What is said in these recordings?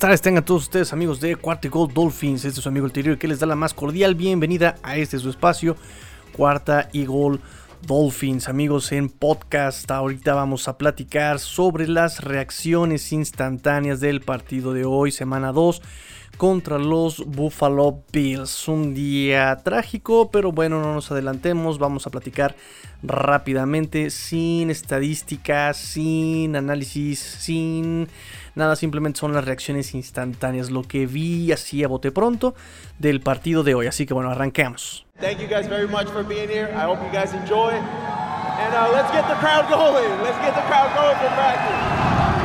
Tardes, tengan todos ustedes amigos de Cuarta y Gold Dolphins. Este es su amigo el Tirio que les da la más cordial bienvenida a este su espacio, Cuarta y Gold Dolphins. Amigos en podcast, ahorita vamos a platicar sobre las reacciones instantáneas del partido de hoy, semana 2 contra los Buffalo Bills. Un día trágico, pero bueno, no nos adelantemos, vamos a platicar rápidamente, sin estadísticas, sin análisis, sin nada, simplemente son las reacciones instantáneas, lo que vi así a bote pronto del partido de hoy. Así que bueno, arranquemos. Thank you guys very much for being here. I hope you guys enjoy. And uh, let's get the crowd going. Let's get the crowd going for practice.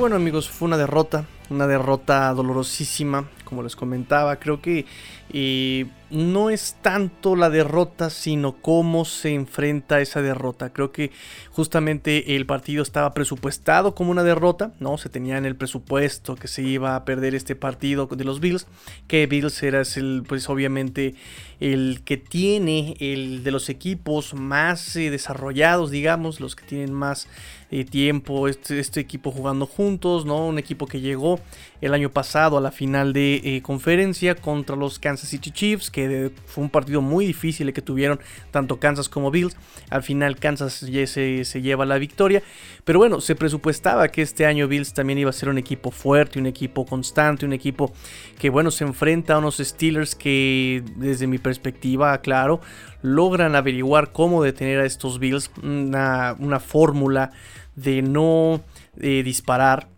Bueno amigos, fue una derrota, una derrota dolorosísima, como les comentaba. Creo que eh, no es tanto la derrota, sino cómo se enfrenta esa derrota. Creo que justamente el partido estaba presupuestado como una derrota, ¿no? Se tenía en el presupuesto que se iba a perder este partido de los Bills, que Bills era el, pues obviamente el que tiene el de los equipos más eh, desarrollados, digamos, los que tienen más eh, tiempo este, este, equipo jugando juntos, ¿no? Un equipo que llegó el año pasado a la final de eh, conferencia contra los Kansas City Chiefs, que fue un partido muy difícil que tuvieron tanto Kansas como Bills. Al final Kansas se, se lleva la victoria, pero bueno, se presupuestaba que este año Bills también iba a ser un equipo fuerte, un equipo constante, un equipo que bueno, se enfrenta a unos Steelers que desde mi perspectiva, claro, logran averiguar cómo detener a estos Bills, una, una fórmula de no eh, disparar,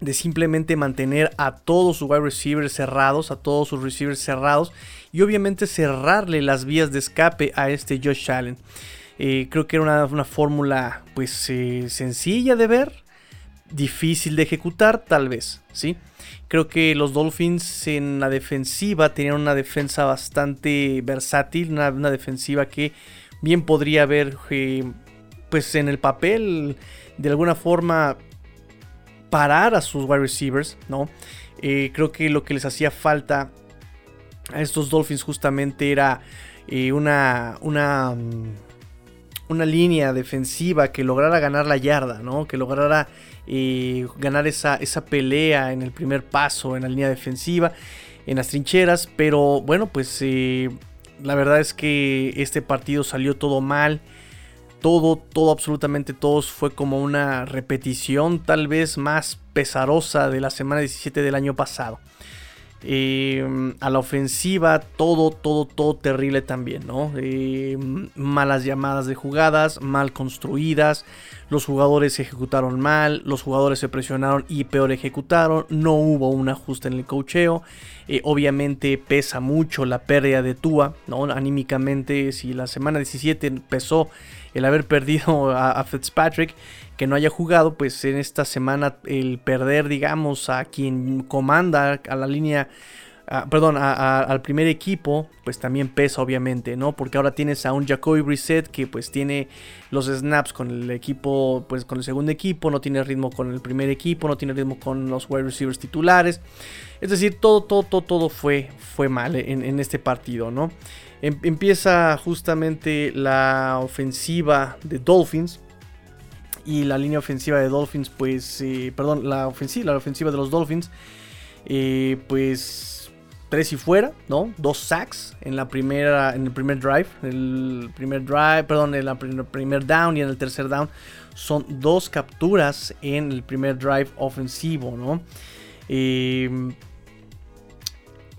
de simplemente mantener a todos sus wide receivers cerrados, a todos sus receivers cerrados y obviamente cerrarle las vías de escape a este Josh Allen. Eh, creo que era una, fórmula pues eh, sencilla de ver, difícil de ejecutar tal vez, ¿sí? Creo que los Dolphins en la defensiva tenían una defensa bastante versátil, una, una defensiva que bien podría haber pues en el papel de alguna forma parar a sus wide receivers, ¿no? Eh, creo que lo que les hacía falta a estos Dolphins justamente era eh, una, una, mm, una línea defensiva que lograra ganar la yarda, ¿no? Que lograra eh, ganar esa, esa pelea en el primer paso, en la línea defensiva, en las trincheras, pero bueno, pues la verdad es que este partido salió todo mal todo, todo, absolutamente todo fue como una repetición tal vez más pesarosa de la semana 17 del año pasado. Em, a la ofensiva, todo, todo, todo terrible también, ¿no? Em, malas llamadas de jugadas, mal construidas, los jugadores se ejecutaron mal, los jugadores se presionaron y peor ejecutaron, no hubo un ajuste en el cocheo, eh, obviamente pesa mucho la pérdida de Tua, ¿no? Anímicamente, si la semana 17 pesó el haber perdido a, Fitzpatrick, que no haya jugado, pues en esta semana el perder, digamos, a quien comanda a la línea, perdón, al primer equipo, pues también pesa obviamente, ¿no? Porque ahora tienes a un Jacoby Brissett que pues tiene los snaps con el equipo, pues con el segundo equipo, no tiene ritmo con el primer equipo, no tiene ritmo con los wide receivers titulares. Es decir, todo, todo, todo, todo fue, fue mal en, este partido, ¿no? Em, empieza justamente la ofensiva de Dolphins. Y la línea ofensiva de Dolphins, pues, eh, perdón, la ofensiva, la ofensiva de los Dolphins, eh, pues, tres y fuera, ¿no? Dos sacks en la primera, en el primer drive, el primer drive, perdón, en el primer down y en el tercer down, son dos capturas en el primer drive ofensivo, ¿no? Eh,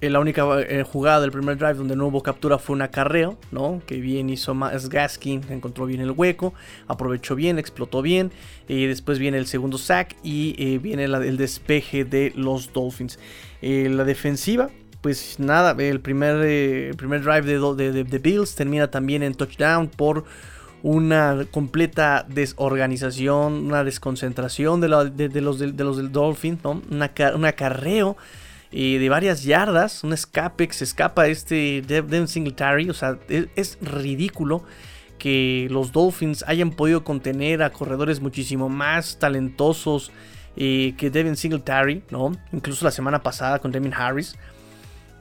la única eh, jugada del primer drive donde no hubo captura fue un acarreo, ¿no? Que bien hizo más Gaskin, encontró bien el hueco, aprovechó bien, explotó bien. Y después viene el segundo sack y eh, viene el despeje de los Dolphins. Eh, la defensiva, pues nada, el primer, primer drive de, de, Bills termina también en touchdown por una completa desorganización, una desconcentración de, los, de los del Dolphin, ¿no? un acarreo eh, de varias yardas, un escape que se escapa este Devin Singletary, o sea, es, ridículo que los Dolphins hayan podido contener a corredores muchísimo más talentosos eh, que Devin Singletary, ¿no? Incluso la semana pasada con Devin Harris.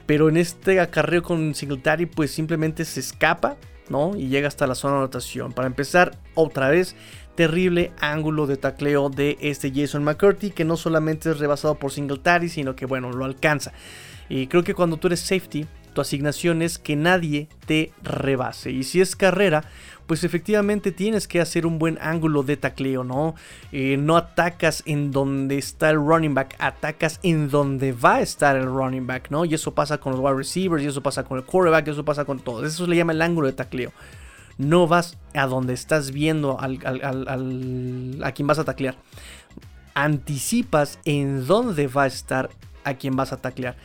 Pero en este acarreo con Singletary, pues simplemente se escapa, ¿no? Y llega hasta la zona de anotación. Para empezar, otra vez, terrible ángulo de tacleo de este Jason McCurdy, que no solamente es rebasado por Singletary, sino que, bueno, lo alcanza. Y creo que cuando tú eres safety, tu asignación es que nadie te rebase. Y si es carrera, pues efectivamente tienes que hacer un buen ángulo de tacleo, ¿no? Eh, no atacas en donde está el running back, atacas en donde va a estar el running back, ¿no? Y eso pasa con los wide receivers, y eso pasa con el quarterback, y eso pasa con todo. Eso se le llama el ángulo de tacleo. No vas a donde estás viendo al, a quien vas a taclear. Anticipas en dónde va a estar a quien vas a taclear.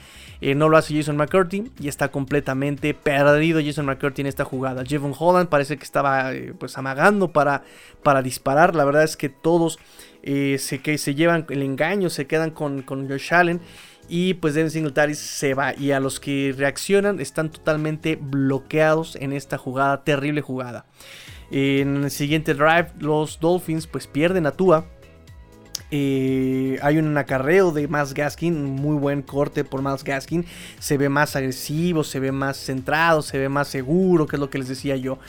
Eh, no lo hace Jason McCurdy y está completamente perdido Jason McCurdy en esta jugada. Jevon Holland parece que estaba eh, pues amagando para, para disparar. La verdad es que todos eh, se, que se llevan el engaño, se quedan con, con Josh Allen. Y pues Devin Singletary se va. Y a los que reaccionan están totalmente bloqueados en esta jugada, terrible jugada. En el siguiente drive, los Dolphins pues pierden a Tua eh, hay un acarreo de Miles Gaskin, muy buen corte por Miles Gaskin. Se ve más agresivo, se ve más centrado, se ve más seguro, que es lo que les decía yo.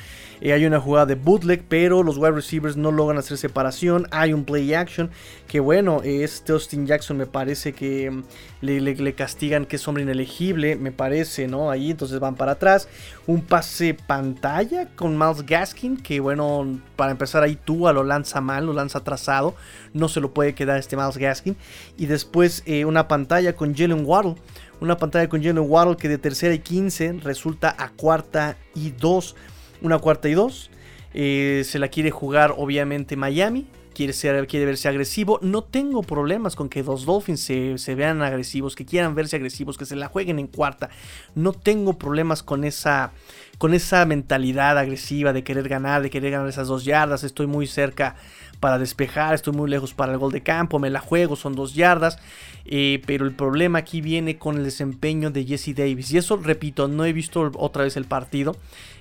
Hay una jugada de bootleg, pero los wide receivers no logran hacer separación. Hay un play action que bueno, este Austin Jackson me parece que mm, le, castigan que es hombre inelegible, me parece, ¿no? Ahí entonces van para atrás. Un pase pantalla con Miles Gaskin, que bueno, para empezar ahí Tua lo lanza mal, lo lanza atrasado. No se lo puede quedar este Miles Gaskin. Y después eh, una pantalla con Jalen Waddle. Una pantalla con Jalen Waddle que de tercera y 15 resulta a cuarta y 2 una cuarta y dos. Eh, se la quiere jugar obviamente Miami. Quiere, ser, quiere verse agresivo. No tengo problemas con que los Dolphins se, vean agresivos, que quieran verse agresivos, que se la jueguen en cuarta. No tengo problemas con esa, con esa mentalidad agresiva de querer ganar, de querer ganar esas dos yardas. Estoy muy cerca para despejar, estoy muy lejos para el gol de campo, me la juego, son dos yardas. Eh, pero el problema aquí viene con el desempeño de Jesse Davis. Y eso, repito, no he visto otra vez el partido.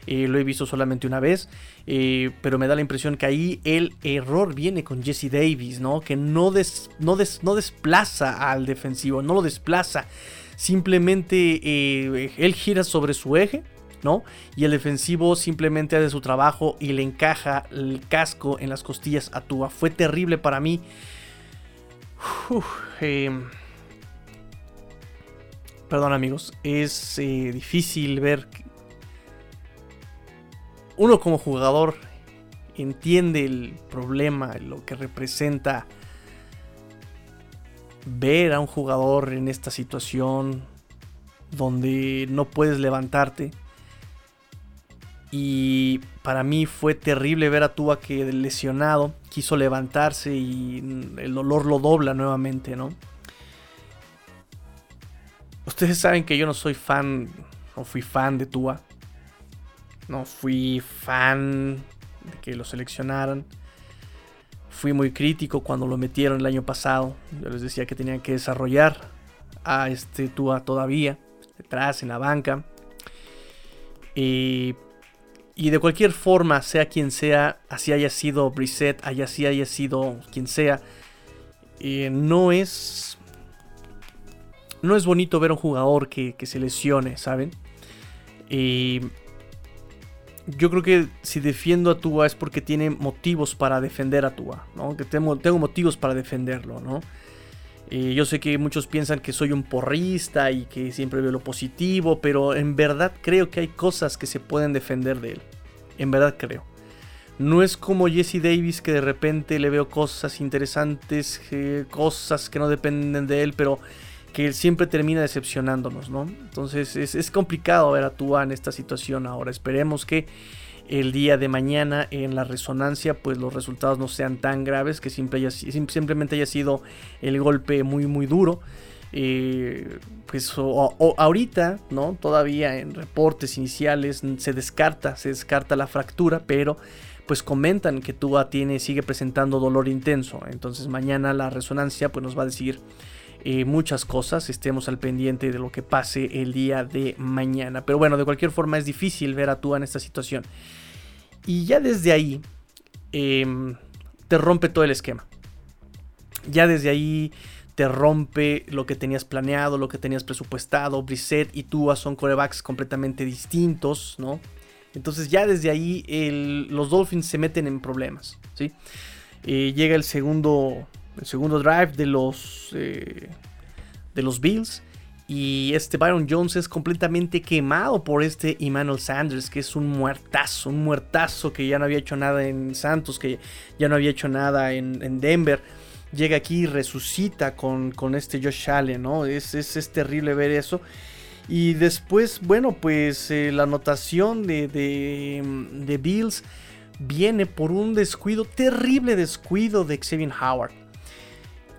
Eh, lo he visto solamente una vez. Eh, pero me da la impresión que ahí el error viene con Jesse Davis, ¿no? Que no, no, no desplaza al defensivo, no lo desplaza. Simplemente él gira sobre su eje. Y el defensivo simplemente hace su trabajo y le encaja el casco en las costillas a Tua. Fue terrible para mí. Em, perdón amigos, es eh, difícil ver... Uno como jugador entiende el problema, lo que representa ver a un jugador en esta situación donde no puedes levantarte. Y para mí fue terrible ver a Tua que lesionado quiso levantarse y el dolor lo dobla nuevamente, ¿no? Ustedes saben que yo no soy fan, o fui fan de Tua. No fui fan de que lo seleccionaran. Fui muy crítico cuando lo metieron el año pasado. Yo les decía que tenían que desarrollar a este Tua todavía, detrás, en la banca. Y y de cualquier forma, sea quien sea, así haya sido Brissett, así haya sido quien sea, eh, no es. No es bonito ver a un jugador que, se lesione, ¿saben? Y yo creo que si defiendo a Tua es porque tiene motivos para defender a Tua, ¿no? Que tengo, tengo motivos para defenderlo, ¿no? Y yo sé que muchos piensan que soy un porrista y que siempre veo lo positivo, pero en verdad creo que hay cosas que se pueden defender de él. En verdad creo. No es como Jesse Davis que de repente le veo cosas interesantes, eh, cosas que no dependen de él, pero que él siempre termina decepcionándonos, ¿no? Entonces es, complicado ver a Tua en esta situación ahora. Esperemos que el día de mañana en la resonancia pues los resultados no sean tan graves, que simplemente haya sido el golpe muy muy duro. Eh, pues ahorita, ¿no? Todavía en reportes iniciales se descarta, se descarta la fractura, pero pues comentan que Tua tiene, sigue presentando dolor intenso. Entonces mañana la resonancia pues nos va a decir eh, muchas cosas. Estemos al pendiente de lo que pase el día de mañana. Pero bueno, de cualquier forma es difícil ver a Tua en esta situación. Y ya desde ahí em, te rompe todo el esquema. Ya desde ahí te rompe lo que tenías planeado, lo que tenías presupuestado. Brissett y Tua son corebacks completamente distintos, ¿no? Entonces ya desde ahí los Dolphins se meten en problemas, ¿sí? Eh, llega el segundo, el segundo drive de los, eh, de los Bills. Y este Byron Jones es completamente quemado por este Emmanuel Sanders, que es un muertazo, un muertazo que ya no había hecho nada en Santos, que ya no había hecho nada en, Denver. Llega aquí y resucita con, con, este Josh Allen, ¿no? Es, es, terrible ver eso. Y después, bueno, pues eh, la anotación de, de, de Bills viene por un descuido, terrible descuido de Xavier Howard.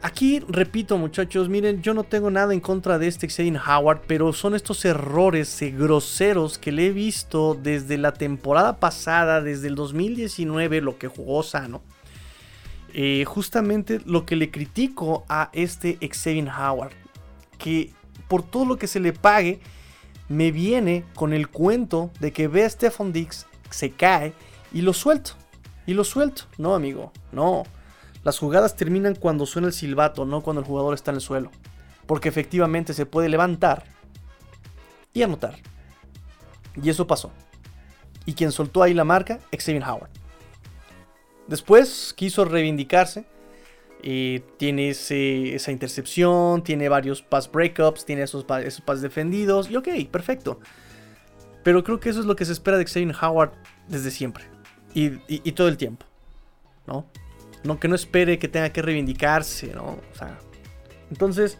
Aquí repito muchachos, miren, yo no tengo nada en contra de este Xavier Howard, pero son estos errores eh, groseros que le he visto desde la temporada pasada, desde el 2019, lo que jugó sano. Eh, justamente lo que le critico a este Xavier Howard, que por todo lo que se le pague, me viene con el cuento de que ve a Stephon Dix, se cae y lo suelto. Y lo suelto. No, amigo, no. Las jugadas terminan cuando suena el silbato, no cuando el jugador está en el suelo. Porque efectivamente se puede levantar y anotar. Y eso pasó. Y quien soltó ahí la marca, Xavier Howard. Después quiso reivindicarse. Eh, tiene esa intercepción, tiene varios pass breakups, tiene esos, esos pass defendidos. Y ok, perfecto. Pero creo que eso es lo que se espera de Xavier Howard desde siempre. Y, y todo el tiempo. ¿No? No, que no espere que tenga que reivindicarse, ¿no? O sea, entonces,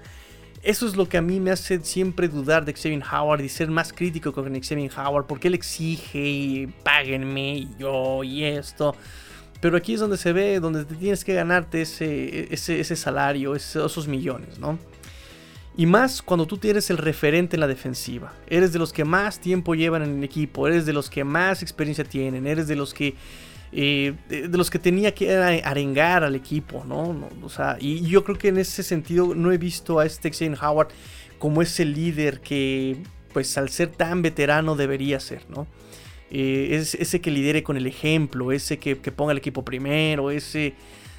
eso es lo que a mí me hace siempre dudar de Xavier Howard y ser más crítico con Xavier Howard, porque él exige y páguenme y yo y esto. Pero aquí es donde se ve, donde te tienes que ganarte ese, ese, salario, esos millones, ¿no? Y más cuando tú tienes el referente en la defensiva. Eres de los que más tiempo llevan en el equipo, eres de los que más experiencia tienen, eres de los que eh, de, los que tenía que arengar al equipo, ¿no? O sea, y yo creo que en ese sentido no he visto a este Xavier Howard como ese líder que, pues al ser tan veterano debería ser, ¿no? Eh, es, ese que lidere con el ejemplo, ese que, ponga el equipo primero, ese...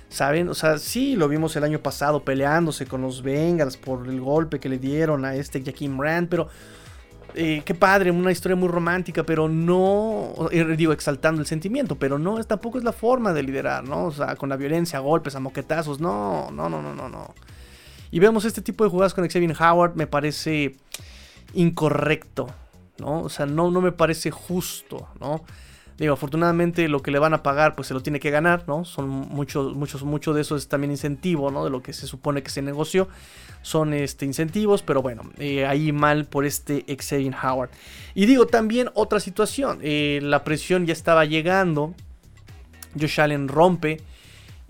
¿Saben? O sea, sí, lo vimos el año pasado peleándose con los Bengals por el golpe que le dieron a este Jaquim Rand, pero eh, qué padre, una historia muy romántica, pero no, eh, digo, exaltando el sentimiento, pero no, tampoco es la forma de liderar, ¿no? O sea, con la violencia, golpes, a moquetazos, no, no, no, no, no, no. Y vemos este tipo de jugadas con Xavier Howard, me parece incorrecto, ¿no? O sea, no, no me parece justo, ¿no? Digo, afortunadamente lo que le van a pagar, pues se lo tiene que ganar, ¿no? Son muchos, muchos, mucho de eso es también incentivo, ¿no? De lo que se supone que se negoció. Son este, incentivos, pero bueno, eh, ahí mal por este Xavier Howard. Y digo, también otra situación, eh, la presión ya estaba llegando. Josh Allen rompe.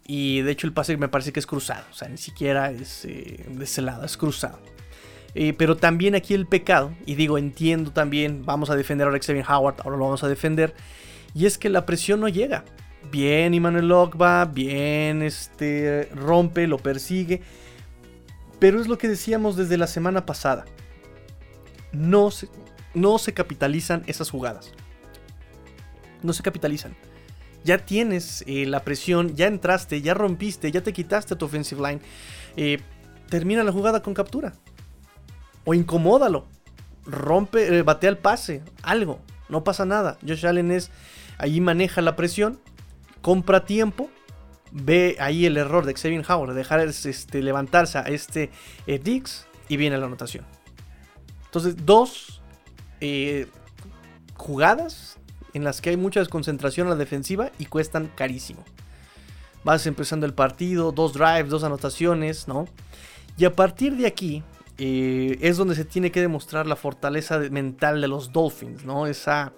Y de hecho el pase me parece que es cruzado. O sea, ni siquiera es eh, de ese lado, es cruzado. pero también aquí el pecado, y digo, entiendo también, vamos a defender a Xavier Howard, ahora lo vamos a defender. Y es que la presión no llega. Bien Emmanuel Ogba, bien este, rompe, lo persigue. Pero es lo que decíamos desde la semana pasada. No se, no se capitalizan esas jugadas. No se capitalizan. Ya tienes eh, la presión, ya entraste, ya rompiste, ya te quitaste tu offensive line. Eh, termina la jugada con captura. O incomódalo. Rompe, eh, batea el pase. Algo. No pasa nada. Josh Allen es Ahí maneja la presión, compra tiempo, ve ahí el error de Xavier Howard, dejar este, levantarse a este eh, Dix y viene la anotación. Entonces, dos eh, jugadas en las que hay mucha desconcentración a la defensiva y cuestan carísimo. Vas empezando el partido, dos drives, dos anotaciones, ¿no? Y a partir de aquí eh, es donde se tiene que demostrar la fortaleza mental de los Dolphins, ¿no? Esa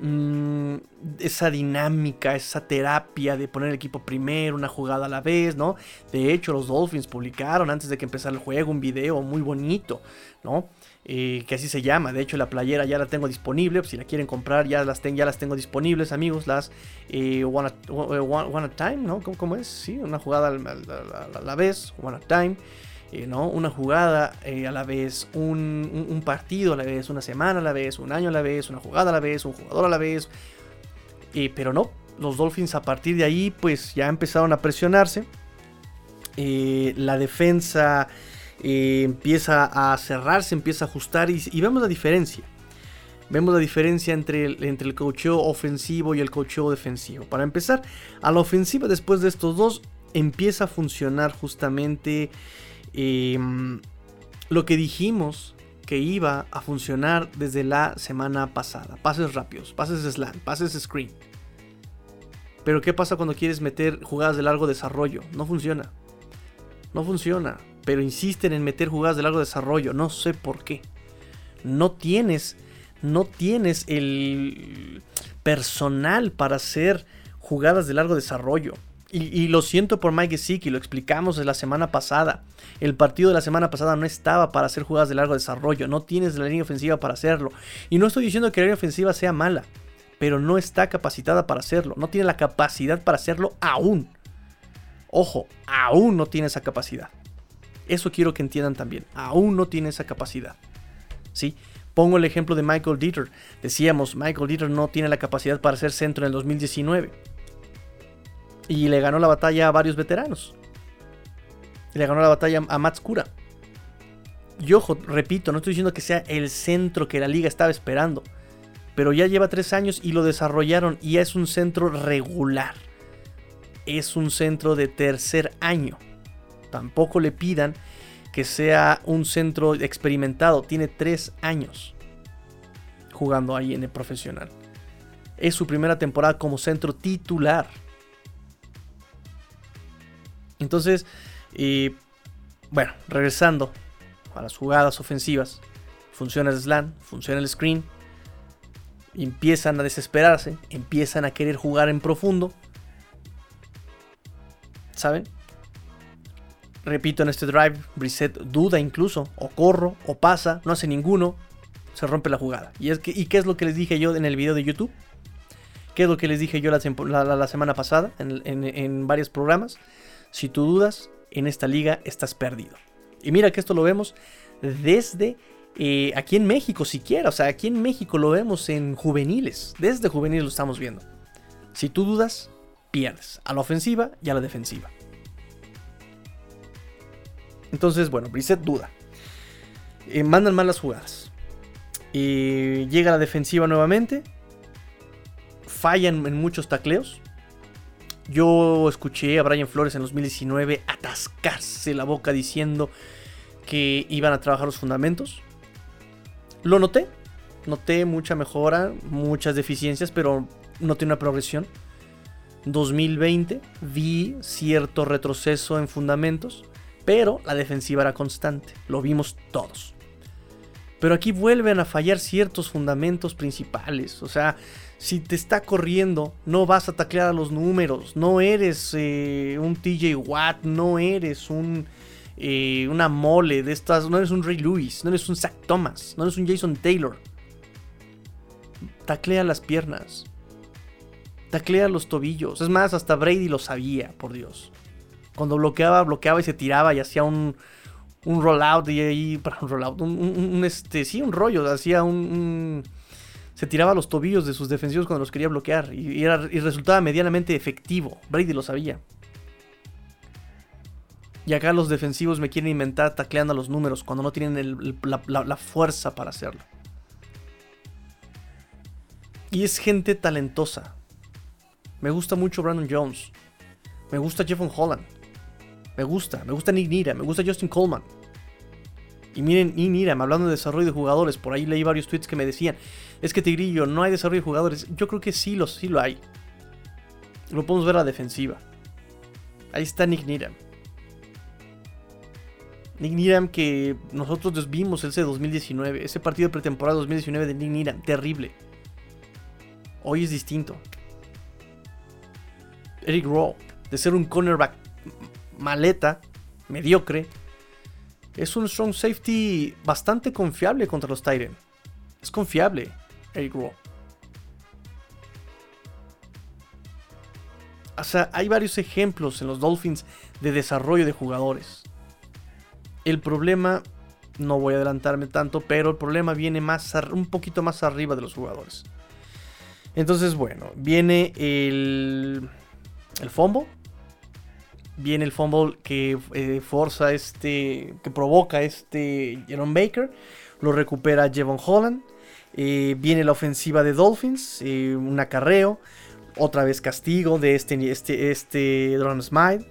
Mm, esa dinámica, esa terapia de poner el equipo primero, una jugada a la vez, ¿no? De hecho, los Dolphins publicaron antes de que empezara el juego un video muy bonito, ¿no? eh, que así se llama. De hecho, la playera ya la tengo disponible. Si la quieren comprar, ya las, tengo disponibles, amigos. Las eh, one, a, Time, ¿no? ¿Cómo, es? Sí, una jugada a la, vez, One at Time. Eh. Una jugada a la vez, un, partido a la vez, una semana a la vez, un año a la vez, una jugada a la vez, un jugador a la vez. pero no, los Dolphins a partir de ahí pues ya empezaron a presionarse. la defensa eh, empieza a cerrarse, empieza a ajustar y, vemos la diferencia. Vemos la diferencia entre el, entre el cocheo ofensivo y el cocheo defensivo. Para empezar, a la ofensiva después de estos dos empieza a funcionar justamente em, lo que dijimos que iba a funcionar desde la semana pasada. Pases rápidos, pases slant, pases screen. Pero ¿qué pasa cuando quieres meter jugadas de largo desarrollo? No funciona. No funciona pero insisten en meter jugadas de largo desarrollo. No sé por qué. No tienes, no tienes el personal para hacer jugadas de largo desarrollo. Y, lo siento por Mike Gesicki, lo explicamos la semana pasada. El partido de la semana pasada no estaba para hacer jugadas de largo desarrollo. No tienes la línea ofensiva para hacerlo. Y no estoy diciendo que la línea ofensiva sea mala, pero no está capacitada para hacerlo. No tiene la capacidad para hacerlo aún. Ojo, aún no tiene esa capacidad. Eso quiero que entiendan también. Aún no tiene esa capacidad. ¿Sí? Pongo el ejemplo de Michael Dieter. Decíamos, Michael Dieter no tiene la capacidad para ser centro en el 2019. Y le ganó la batalla a varios veteranos. le ganó la batalla a Mats Kura. Y ojo, repito, no estoy diciendo que sea el centro que la liga estaba esperando. Pero ya lleva tres años y lo desarrollaron y es un centro regular. Es un centro de tercer año. Tampoco le pidan que sea un centro experimentado. Tiene tres años jugando ahí en el profesional. Es su primera temporada como centro titular. Entonces, bueno, regresando a las jugadas ofensivas. Funciona el slam, funciona el screen. Empiezan a desesperarse, empiezan a querer jugar en profundo. ¿Saben? Repito, en este drive, Brissett duda incluso, o corro, o pasa, no hace ninguno, se rompe la jugada. ¿Y, es que, ¿Y qué es lo que les dije yo en el video de YouTube? ¿Qué es lo que les dije yo la, semana pasada en, varios programas? Si tú dudas, en esta liga estás perdido. Y mira que esto lo vemos desde eh, aquí en México siquiera. O sea, aquí en México lo vemos en juveniles. Desde juveniles lo estamos viendo. Si tú dudas, pierdes. A la ofensiva y a la defensiva. Entonces, bueno, Brissett duda. Eh, mandan mal las jugadas. Y llega la defensiva nuevamente. Fallan en muchos tacleos. Yo escuché a Brian Flores en 2019 atascarse la boca diciendo que iban a trabajar los fundamentos. Lo noté. Noté mucha mejora, muchas deficiencias, pero noté una progresión. 2020 vi cierto retroceso en fundamentos pero la defensiva era constante, lo vimos todos. Pero aquí vuelven a fallar ciertos fundamentos principales, o sea, si te está corriendo, no vas a taclear a los números, no eres eh, un TJ Watt, no eres un, eh, una mole de estas, no eres un Ray Lewis, no eres un Zach Thomas, no eres un Jason Taylor. Taclea las piernas, taclea los tobillos, es más, hasta Brady lo sabía, por Dios. Cuando bloqueaba, bloqueaba y se tiraba y hacía un, un rollout y ahí, para un rollout, un, este, sí, un rollo, hacía un, se tiraba los tobillos de sus defensivos cuando los quería bloquear y, era, y resultaba medianamente efectivo. Brady lo sabía. Y acá los defensivos me quieren inventar tacleando a los números cuando no tienen la, fuerza para hacerlo. Y es gente talentosa. Me gusta mucho Brandon Jones. Me gusta Jeffon Holland. Me gusta, me gusta Nick Nira, me gusta Justin Coleman. Y miren, Nick Nira, hablando de desarrollo de jugadores, por ahí leí varios tweets que me decían, es que Tigrillo, no hay desarrollo de jugadores. Yo creo que sí lo, sí lo hay. Lo podemos ver a la defensiva. Ahí está Nick Niram. Nick Niram que nosotros vimos ese 2019, ese partido de pretemporada 2019 de Nick Niram, terrible. Hoy es distinto. Eric Rowe, de ser un cornerback maleta, mediocre, es un strong safety bastante confiable contra los Tyrant. Es confiable, Eric Rowe. O sea, hay varios ejemplos en los Dolphins de desarrollo de jugadores. El problema, no voy a adelantarme tanto, pero el problema viene más un poquito más arriba de los jugadores. Entonces, bueno, viene el, el fumble. Viene el fumble que eh, forza este, que provoca este Jerome Baker. Lo recupera Jevon Holland. Eh, viene la ofensiva de Dolphins, eh, un acarreo. Otra vez castigo de este, este, este Drone Smite.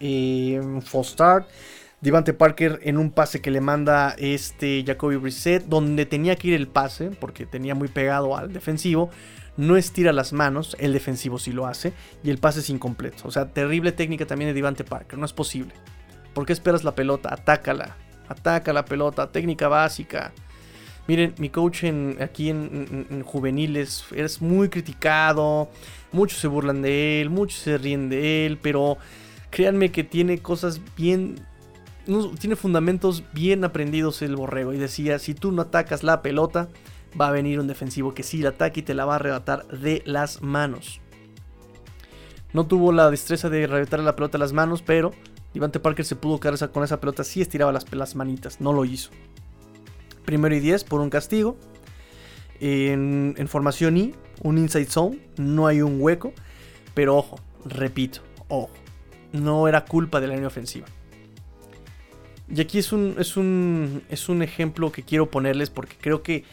un false start. Devante Parker en un pase que le manda este Jacoby Brissett, donde tenía que ir el pase, porque tenía muy pegado al defensivo, no estira las manos, el defensivo sí lo hace, y el pase es incompleto. O sea, terrible técnica también de Devante Parker, no es posible. ¿Por qué esperas la pelota? Atácala, ataca la pelota, técnica básica. Miren, mi coach aquí en, en, juveniles es muy criticado, muchos se burlan de él, muchos se ríen de él, pero créanme que tiene cosas bien tiene fundamentos bien aprendidos el borrego. Y decía, si tú no atacas la pelota, va a venir un defensivo que sí la ataque y te la va a arrebatar de las manos. No tuvo la destreza de arrebatar la pelota de las manos, pero Devante Parker se pudo quedar con esa pelota. Sí estiraba las, las manitas, no lo hizo. Primero y 10 por un castigo. En, en formación I, un inside zone, no hay un hueco. Pero ojo, repito, ojo, no era culpa de la línea ofensiva. Y aquí es un, es un, es un ejemplo que quiero ponerles porque creo que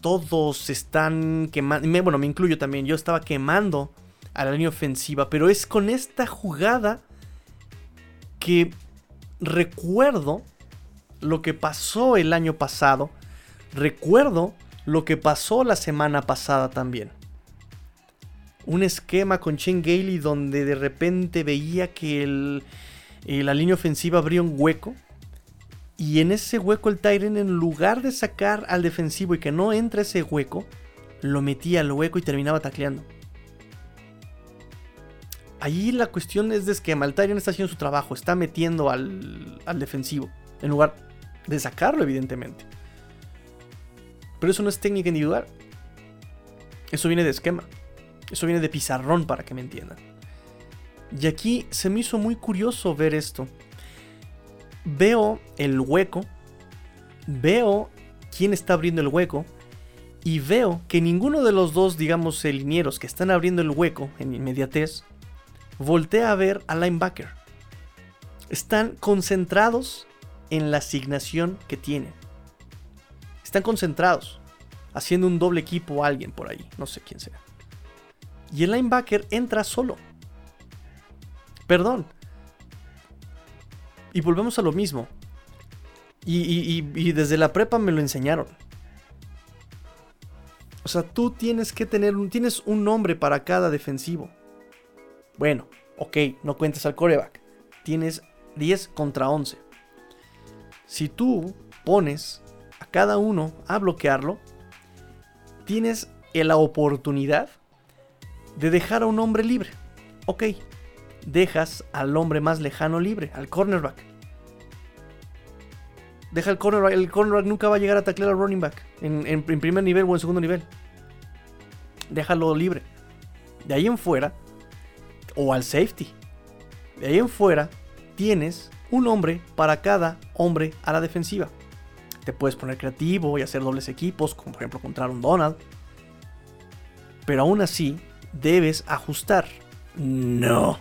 todos están quemando, bueno, me incluyo también, yo estaba quemando a la línea ofensiva, pero es con esta jugada que recuerdo lo que pasó el año pasado, recuerdo lo que pasó la semana pasada también. Un esquema con Chen Gailey donde de repente veía que el, la línea ofensiva abría un hueco. Y en ese hueco el Tyren, en lugar de sacar al defensivo y que no entre ese hueco, lo metía al hueco y terminaba tacleando. Allí la cuestión es de que el Tyren está haciendo su trabajo, está metiendo al, al defensivo, en lugar de sacarlo, evidentemente. Pero eso no es técnica individual. Eso viene de esquema. Eso viene de pizarrón, para que me entiendan. Y aquí se me hizo muy curioso ver esto. Veo el hueco, veo quién está abriendo el hueco y veo que ninguno de los dos, digamos, linieros que están abriendo el hueco en inmediatez, voltea a ver al linebacker. Están concentrados en la asignación que tienen. Están concentrados, haciendo un doble equipo a alguien por ahí, no sé quién sea. Y el linebacker entra solo. Perdón. Y volvemos a lo mismo. Y, desde la prepa me lo enseñaron. O sea, tú tienes que tener un, tienes un nombre para cada defensivo. Bueno, ok, no cuentes al coreback. Tienes 10 contra 11. Si tú pones a cada uno a bloquearlo, tienes la oportunidad de dejar a un hombre libre. Ok, dejas al hombre más lejano libre, al cornerback. Deja el cornerback. El cornerback nunca va a llegar a taclear al running back en, primer nivel o en segundo nivel. Déjalo libre. De ahí en fuera, o al safety. De ahí en fuera, tienes un hombre para cada hombre a la defensiva. Te puedes poner creativo y hacer dobles equipos, como por ejemplo contra un Donald. Pero aún así, debes ajustar. No.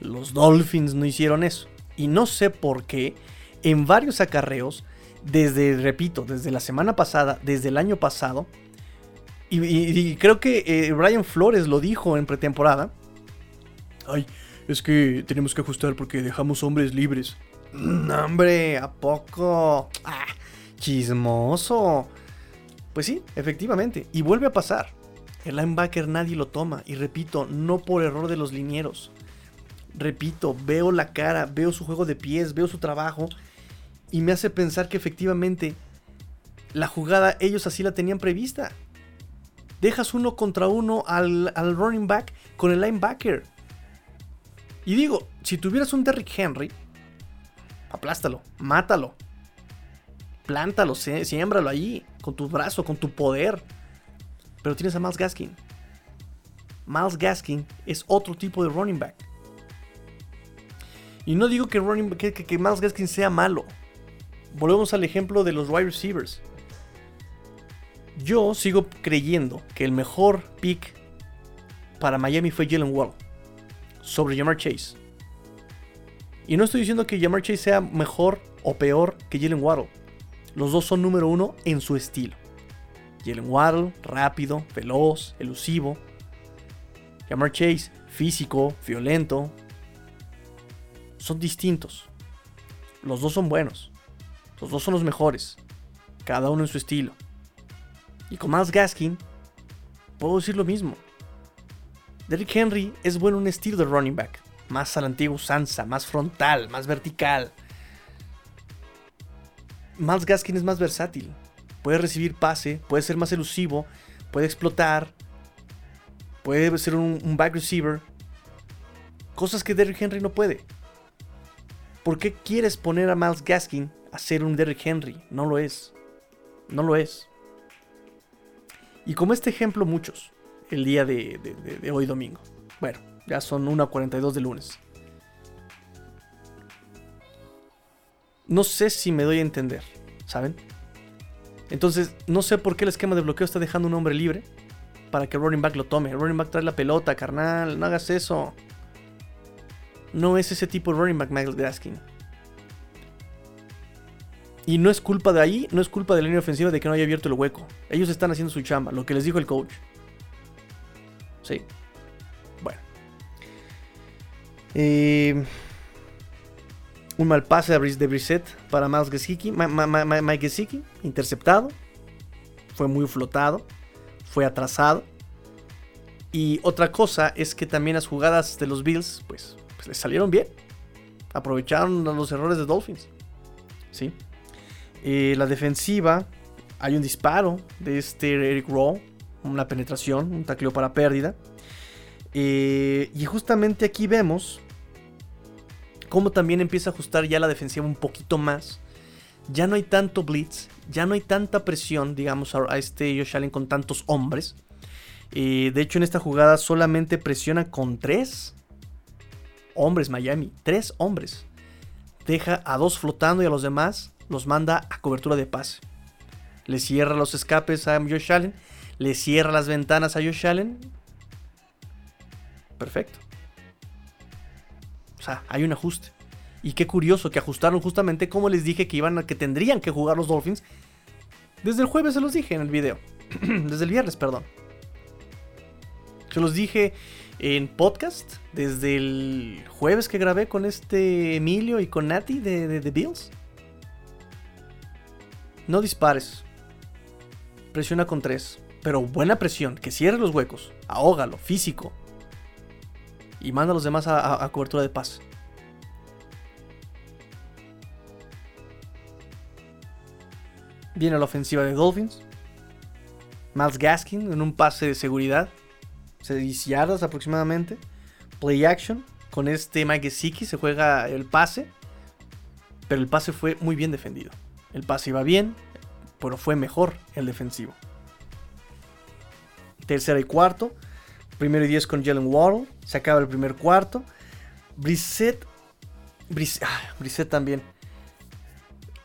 Los Dolphins no hicieron eso. Y no sé por qué en varios acarreos, desde, repito, desde la semana pasada, desde el año pasado, y, creo que eh, Brian Flores lo dijo en pretemporada. Ay, es que tenemos que ajustar porque dejamos hombres libres. hombre, ¿a poco? Ah, chismoso. Pues sí, efectivamente. Y vuelve a pasar. El linebacker nadie lo toma. Y repito, no por error de los linieros repito, veo la cara, veo su juego de pies, veo su trabajo y me hace pensar que efectivamente la jugada ellos así la tenían prevista. Dejas uno contra uno al, running back con el linebacker. Y digo, si tuvieras un Derrick Henry, aplástalo, mátalo. Plántalo, siémbralo allí, con tu brazo, con tu poder. Pero tienes a Miles Gaskin. Miles Gaskin es otro tipo de running back. Y no digo que, running, que, que Miles Gaskin sea malo. Volvemos al ejemplo de los wide receivers. Yo sigo creyendo que el mejor pick para Miami fue Jalen Wall sobre Jamar Chase. Y no estoy diciendo que Jamar Chase sea mejor o peor que Jalen Waddle. Los dos son número uno en su estilo. Jalen Waddle, rápido, veloz, elusivo. Jamar Chase, físico, violento. Son distintos. Los dos son buenos. Los dos son los mejores. Cada uno en su estilo. Y con más Gaskin, puedo decir lo mismo. Derrick Henry es bueno en un estilo de running back. Más a la antigua usanza, más frontal, más vertical. Miles Gaskin es más versátil. Puede recibir pase, puede ser más elusivo, puede explotar, puede ser un, back receiver. Cosas que Derrick Henry no puede. ¿Por qué quieres poner a Miles Gaskin a ser un Derrick Henry? No lo es. No lo es. Y como este ejemplo, muchos el día de, hoy domingo. Bueno, ya son 1.42 de lunes. No sé si me doy a entender, ¿saben? Entonces, no sé por qué el esquema de bloqueo está dejando un hombre libre para que running back lo tome. running back trae la pelota, carnal, no hagas eso. No es ese tipo de running back Gaskin. Y no es culpa de ahí, no es culpa de la línea ofensiva de que no haya abierto el hueco. Ellos están haciendo su chamba, lo que les dijo el coach. Sí. Bueno. Eh, un mal pase de Brissett para Miles Gesicki. Mike Gesicki, interceptado. Fue muy flotado. Fue atrasado. Y otra cosa es que también las jugadas de los Bills, pues, salieron bien. Aprovecharon los errores de Dolphins. ¿Sí? Eh, la defensiva, hay un disparo de este Eric Rowe una penetración, un tacleo para pérdida. Eh, y justamente aquí vemos cómo también empieza a ajustar ya la defensiva un poquito más. Ya no hay tanto blitz, ya no hay tanta presión, digamos, a, este Josh Allen con tantos hombres. Eh, de hecho, en esta jugada solamente presiona con tres hombres Miami, tres hombres. Deja a dos flotando y a los demás los manda a cobertura de pase. Le cierra los escapes a Josh Allen le cierra las ventanas a Josh Allen. Perfecto. O sea, hay un ajuste. Y qué curioso que ajustaron justamente como les dije que iban a, que tendrían que jugar los Dolphins. Desde el jueves se los dije en el video. desde el viernes, perdón. Se los dije en podcast desde el jueves que grabé con este Emilio y con Nati de, de Bills. No dispares. Presiona con tres pero buena presión, que cierre los huecos, ahógalo, físico. Y manda a los demás a, cobertura de paz. Viene la ofensiva de Dolphins. Miles Gaskin en un pase de seguridad. 6 yardas aproximadamente. Play action. Con este Mike Gesicki se juega el pase. Pero el pase fue muy bien defendido. El pase iba bien, pero fue mejor el defensivo tercera y cuarto. Primero y diez con Jalen Waddle. Se acaba el primer cuarto. Brissett. Ah, Brissett, también.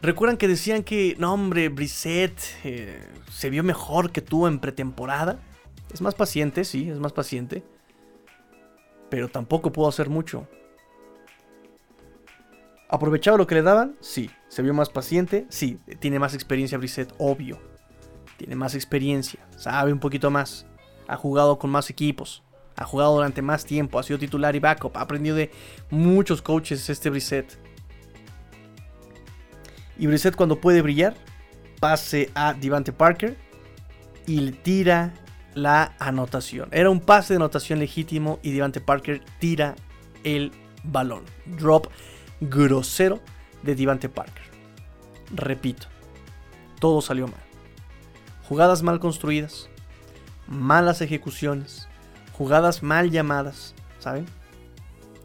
¿Recuerdan que decían que, no hombre, Brissett eh, se vio mejor que tú en pretemporada? Es más paciente, sí, es más paciente. Pero tampoco pudo hacer mucho. ¿Aprovechaba lo que le daban? Sí. ¿Se vio más paciente? Sí. Tiene más experiencia Brissett, obvio. Tiene más experiencia. Sabe un poquito más ha jugado con más equipos, ha jugado durante más tiempo, ha sido titular y backup, ha aprendido de muchos coaches este Brissett. Y Brissett cuando puede brillar, pase a Devante Parker y le tira la anotación. Era un pase de anotación legítimo y Devante Parker tira el balón. Drop grosero de Devante Parker. Repito, todo salió mal. Jugadas mal construidas, malas ejecuciones, jugadas mal llamadas, ¿saben?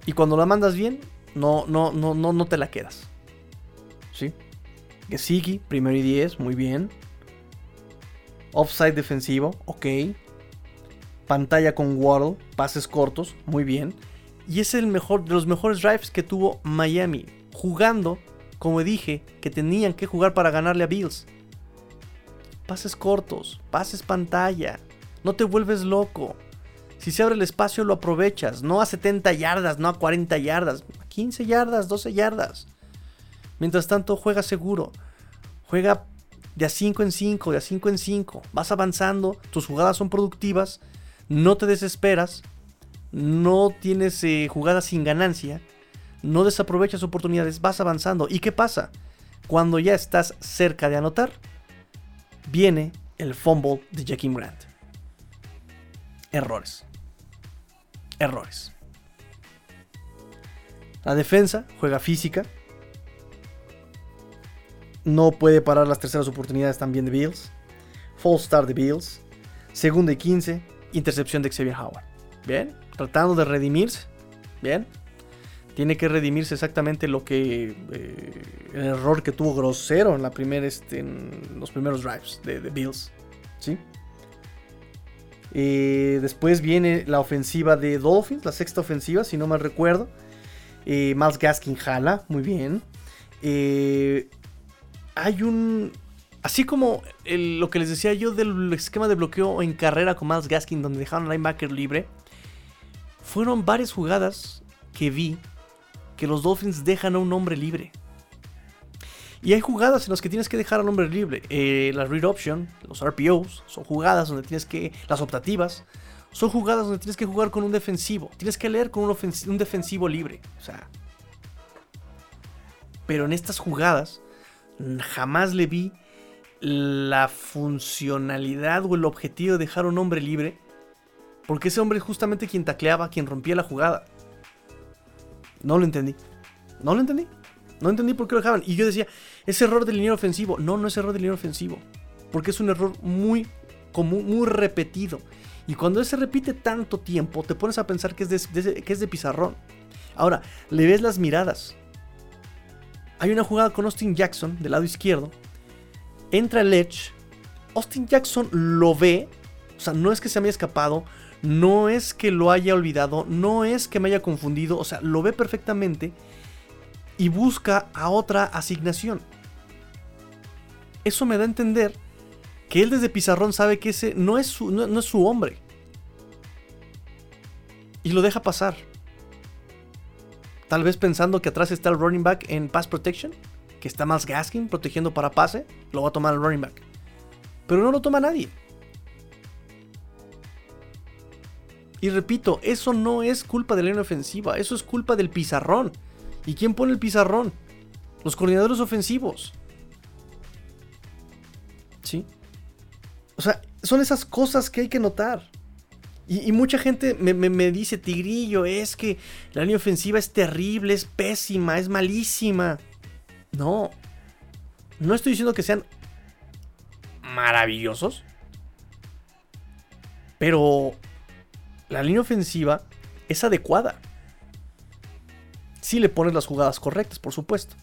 Y cuando la mandas bien, no, no, no, no, no te la quedas. ¿sí? Gesicki, primero y 10, muy bien. Offside defensivo, ok. Pantalla con Waddle, pases cortos, muy bien. Y es el mejor de los mejores drives que tuvo Miami, jugando, como dije, que tenían que jugar para ganarle a Bills. Pases cortos, pases pantalla, no te vuelves loco. Si se abre el espacio lo aprovechas, no a 70 yardas, no a 40 yardas, a 15 yardas, 12 yardas. Mientras tanto, juega seguro. Juega de a 5 en 5, de a 5 en 5. Vas avanzando, tus jugadas son productivas, no te desesperas, no tienes eh, jugadas sin ganancia, no desaprovechas oportunidades, vas avanzando. ¿Y qué pasa? Cuando ya estás cerca de anotar, viene el fumble de Jackie Grant. Errores. Errores. La defensa juega física, no puede parar las terceras oportunidades también de Bills. False start de Bills. Segunda y 15. Intercepción de Xavier Howard. Bien. Tratando de redimirse. Bien. Tiene que redimirse exactamente lo que. Eh, el error que tuvo grosero en, la primera, este, en los primeros drives de, Bills. ¿Sí? Eh, después viene la ofensiva de Dolphins, la sexta ofensiva, si no mal recuerdo. Eh, Miles Gaskin jala, muy bien. Eh, hay un... Así como lo que les decía yo del esquema de bloqueo en carrera con Miles Gaskin, donde dejaron linebacker libre, fueron varias jugadas que vi que los Dolphins dejan a un hombre libre. Y hay jugadas en las que tienes que dejar al hombre libre. Eh, la read option, los RPOs, son jugadas donde tienes que. Las optativas, son jugadas donde tienes que jugar con un defensivo. Tienes que leer con un, un defensivo libre. O sea. Pero en estas jugadas, jamás le vi la funcionalidad o el objetivo de dejar un hombre libre. Porque ese hombre es justamente quien tacleaba, quien rompía la jugada. No lo entendí. No lo entendí. No entendí por qué lo dejaban. Y yo decía, es error del línea ofensivo. No, no es error del línea ofensivo. Porque es un error muy común, muy repetido. Y cuando se repite tanto tiempo, te pones a pensar que es que es de pizarrón. Ahora, le ves las miradas. Hay una jugada con Austin Jackson del lado izquierdo. Entra el Edge. Austin Jackson lo ve. O sea, no es que se me haya escapado. No es que lo haya olvidado. No es que me haya confundido. O sea, lo ve perfectamente. Y busca a otra asignación. Eso me da a entender que él desde Pizarrón sabe que ese no es su, no es su hombre. Y lo deja pasar. Tal vez pensando que atrás está el running back en pass protection, que está más Gaskin protegiendo para pase, lo va a tomar el running back. Pero no lo toma nadie. Y repito, eso no es culpa de la línea ofensiva, eso es culpa del pizarrón. ¿Y quién pone el pizarrón? Los coordinadores ofensivos. ¿Sí? O sea, son esas cosas que hay que notar. Y, mucha gente me, dice, Tigrillo, es que la línea ofensiva es terrible, es pésima, es malísima. No. No estoy diciendo que sean maravillosos. Pero la línea ofensiva es adecuada. Si le pones las jugadas correctas, por supuesto.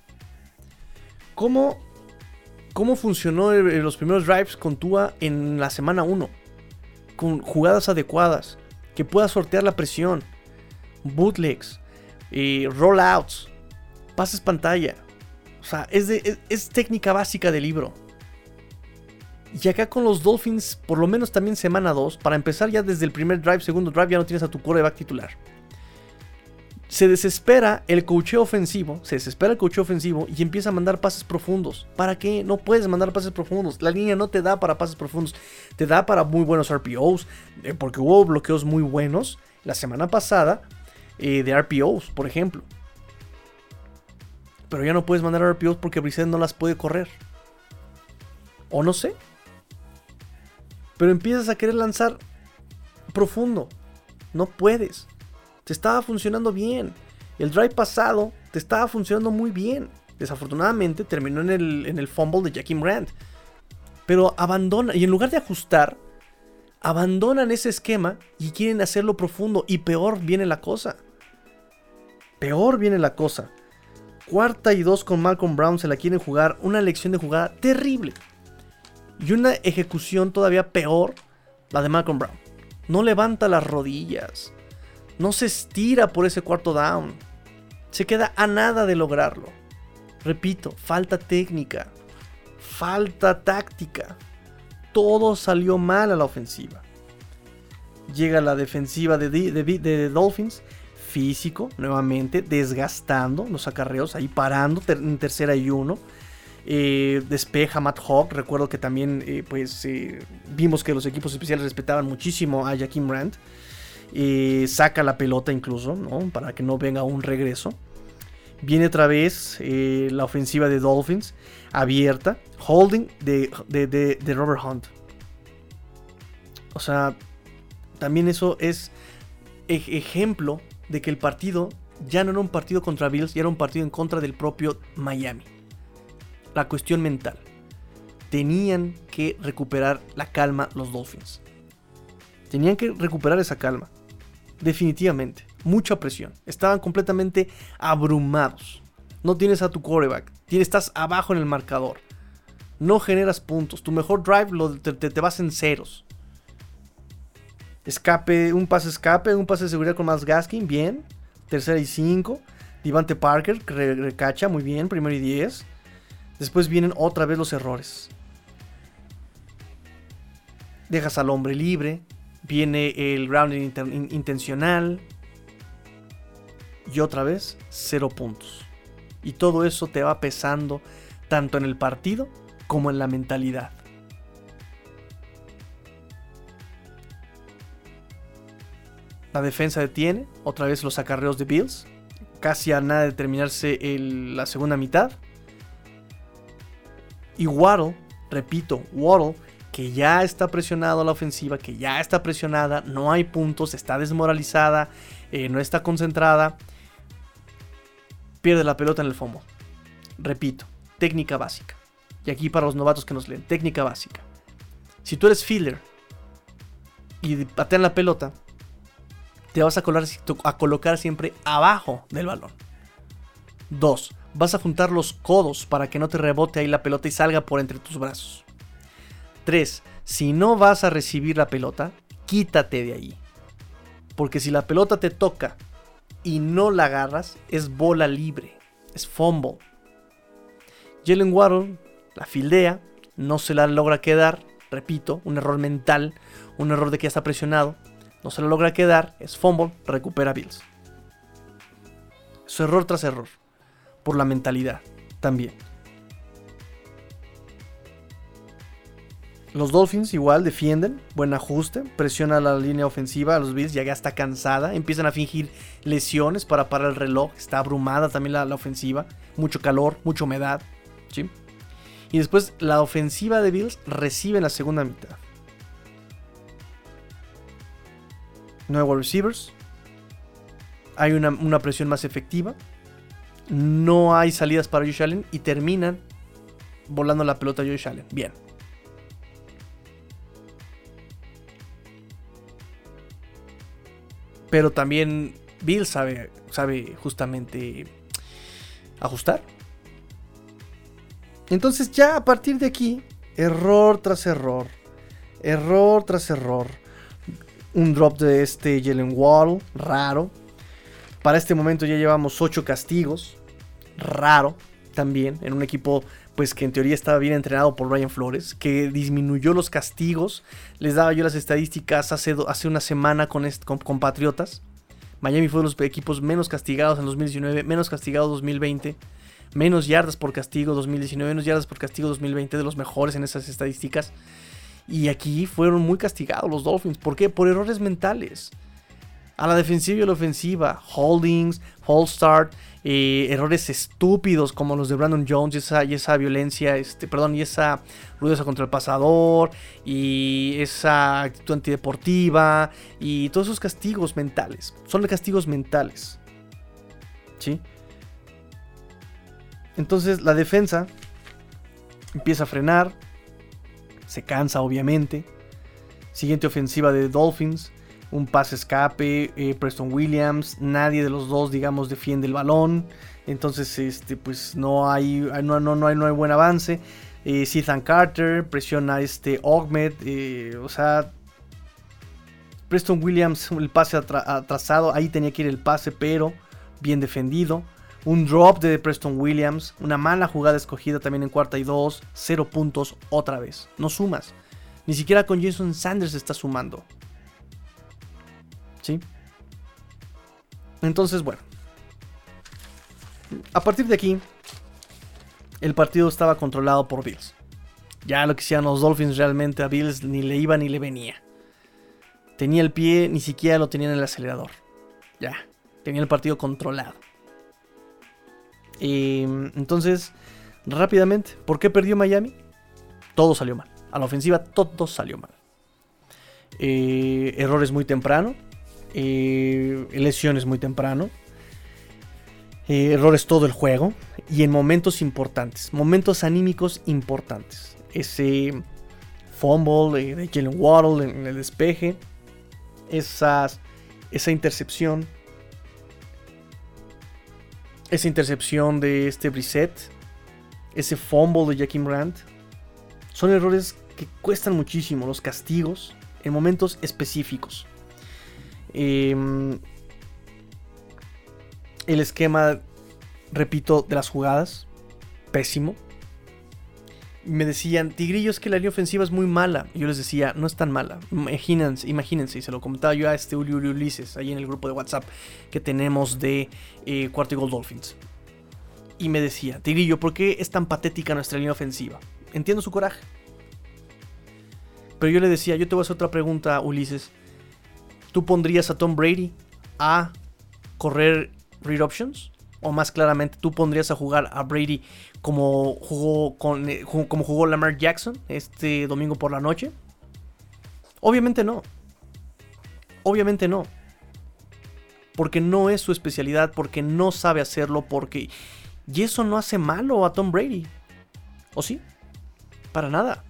¿Cómo, cómo funcionó los primeros drives con Tua en la semana 1? Con jugadas adecuadas, que pueda sortear la presión, bootlegs, eh, rollouts, pases pantalla. O sea, es, es, técnica básica del libro. Y acá con los Dolphins, por lo menos también semana 2, para empezar ya desde el primer drive, segundo drive, ya no tienes a tu coreback titular se desespera el cocheo ofensivo, se desespera el cocheo ofensivo y empieza a mandar pases profundos. ¿Para qué? No puedes mandar pases profundos. La línea no te da para pases profundos. Te da para muy buenos RPOs, eh, porque hubo bloqueos muy buenos la semana pasada eh, de RPOs, por ejemplo. Pero ya no puedes mandar RPOs porque Brissett no las puede correr. O no sé. Pero empiezas a querer lanzar profundo. No puedes te estaba funcionando bien. El drive pasado te estaba funcionando muy bien. Desafortunadamente terminó en el, en el fumble de Jackie Brandt. Pero abandona, y en lugar de ajustar, abandonan ese esquema y quieren hacerlo profundo. Y peor viene la cosa. Peor viene la cosa. Cuarta y dos con Malcolm Brown se la quieren jugar. Una lección de jugada terrible. Y una ejecución todavía peor, la de Malcolm Brown. No levanta las rodillas. No se estira por ese cuarto down. Se queda a nada de lograrlo. Repito, falta técnica. Falta táctica. Todo salió mal a la ofensiva. Llega la defensiva de, de, Dolphins. Físico, nuevamente, desgastando los acarreos, ahí parando en tercera y uno. Eh, despeja Matt Hawk. Recuerdo que también eh, pues, eh, vimos que los equipos especiales respetaban muchísimo a Jaquim Brandt. Saca la pelota incluso, Para que no venga un regreso. Viene otra vez la ofensiva de Dolphins abierta. Holding de, de Robert Hunt. O sea, también eso es ejemplo de que el partido ya no era un partido contra Bills, ya era un partido en contra del propio Miami. La cuestión mental. Tenían que recuperar la calma los Dolphins. Tenían que recuperar esa calma. Definitivamente. Mucha presión. Estaban completamente abrumados. No tienes a tu quarterback. Estás abajo en el marcador. No generas puntos. Tu mejor drive te vas en ceros. Escape, un pase escape, un pase de seguridad con más Gaskin, bien. Tercera y cinco. Divante Parker, recacha, muy bien, primero y diez. Después vienen otra vez los errores. Dejas al hombre libre. Viene el grounding intencional. Y otra vez, cero puntos. Y todo eso te va pesando tanto en el partido como en la mentalidad. La defensa detiene. Otra vez los acarreos de Bills. Casi a nada de terminarse la segunda mitad. Y Waddle, repito, Waddle, que ya está presionado la ofensiva, que ya está presionada, no hay puntos, está desmoralizada, eh, no está concentrada. Pierde la pelota en el fondo. Repito, técnica básica. Y aquí para los novatos que nos leen, técnica básica. Si tú eres filler y patean la pelota, te vas a, a colocar siempre abajo del balón. 2. Vas a juntar los codos para que no te rebote ahí la pelota y salga por entre tus brazos. 3. Si no vas a recibir la pelota, quítate de ahí. Porque si la pelota te toca y no la agarras, es bola libre. Es fumble. Jalen Waddle la fildea, no se la logra quedar. Repito, un error mental, un error de que ya está presionado no se lo logra quedar, es fumble, recupera Bills. Su error tras error, por la mentalidad también. Los Dolphins igual defienden, buen ajuste, presiona la línea ofensiva a los Bills, ya está cansada, empiezan a fingir lesiones para parar el reloj, está abrumada también la, ofensiva, mucho calor, mucha humedad, Y después la ofensiva de Bills recibe en la segunda mitad. nuevos receivers. Hay una, presión más efectiva. No hay salidas para Josh Allen y terminan volando la pelota a Josh Allen. Bien. Pero también Bill sabe, sabe justamente ajustar. Entonces ya a partir de aquí, error tras error, error tras error un drop de este Jalen Wall, raro. Para este momento ya llevamos 8 castigos, raro también, en un equipo pues que en teoría estaba bien entrenado por Ryan Flores, que disminuyó los castigos. Les daba yo las estadísticas hace, hace una semana con, con, Patriotas. Miami fue de los equipos menos castigados en 2019, menos castigados 2020, menos yardas por castigo 2019, menos yardas por castigo 2020, de los mejores en esas estadísticas. Y aquí fueron muy castigados los Dolphins. ¿Por qué? Por errores mentales. A la defensiva y a la ofensiva. Holdings, false start, eh, errores estúpidos como los de Brandon Jones y esa, esa violencia, este, perdón, y esa rudeza contra el pasador, y esa actitud antideportiva, y todos esos castigos mentales. Son de castigos mentales. ¿Sí? Entonces la defensa empieza a frenar, se cansa obviamente. Siguiente ofensiva de Dolphins. Un pase escape, eh, Preston Williams, nadie de los dos, digamos, defiende el balón. Entonces, este, pues no hay, no, no, no hay, no hay buen avance. Eh, Carter presiona este Ogmed, eh, o sea, Preston Williams, el pase atrasado, ahí tenía que ir el pase, pero bien defendido. Un drop de Preston Williams, una mala jugada escogida también en cuarta y dos, cero puntos otra vez. No sumas. Ni siquiera con Jason Sanders está sumando. ¿Sí? Entonces, bueno. A partir de aquí, el partido estaba controlado por Bills. Ya lo que hacían los Dolphins realmente a Bills ni le iba ni le venía. Tenía el pie, ni siquiera lo tenía en el acelerador. Ya, tenía el partido controlado. Y, entonces, rápidamente, ¿por qué perdió Miami? Todo salió mal. A la ofensiva todo salió mal. Eh, errores muy temprano. Lesiones muy temprano. Eh, errores todo el juego y en momentos importantes, momentos anímicos importantes. Ese fumble de, Jalen Waddle en, el despeje, esas, esa intercepción, esa intercepción de este Brissett, ese fumble de Jackie Brandt, son errores que cuestan muchísimo, los castigos en momentos específicos. Eh, el esquema, repito, de las jugadas, pésimo. Me decían, Tigrillo, es que la línea ofensiva es muy mala. Yo les decía, no es tan mala. Imagínense, imagínense, y se lo comentaba yo a este Uli Ulises, ahí en el grupo de WhatsApp que tenemos de eh, Cuarto y Gold Dolphins. Y me decía, Tigrillo, ¿por qué es tan patética nuestra línea ofensiva? Entiendo su coraje. Pero yo le decía, yo te voy a hacer otra pregunta, Ulises. ¿Tú pondrías a Tom Brady a correr read options? O más claramente, ¿tú pondrías a jugar a Brady como jugó, con, eh, como jugó Lamar Jackson este domingo por la noche? Obviamente no. Obviamente no. Porque no es su especialidad, porque no sabe hacerlo, porque... Y eso no hace malo a Tom Brady. ¿O sí? Para nada.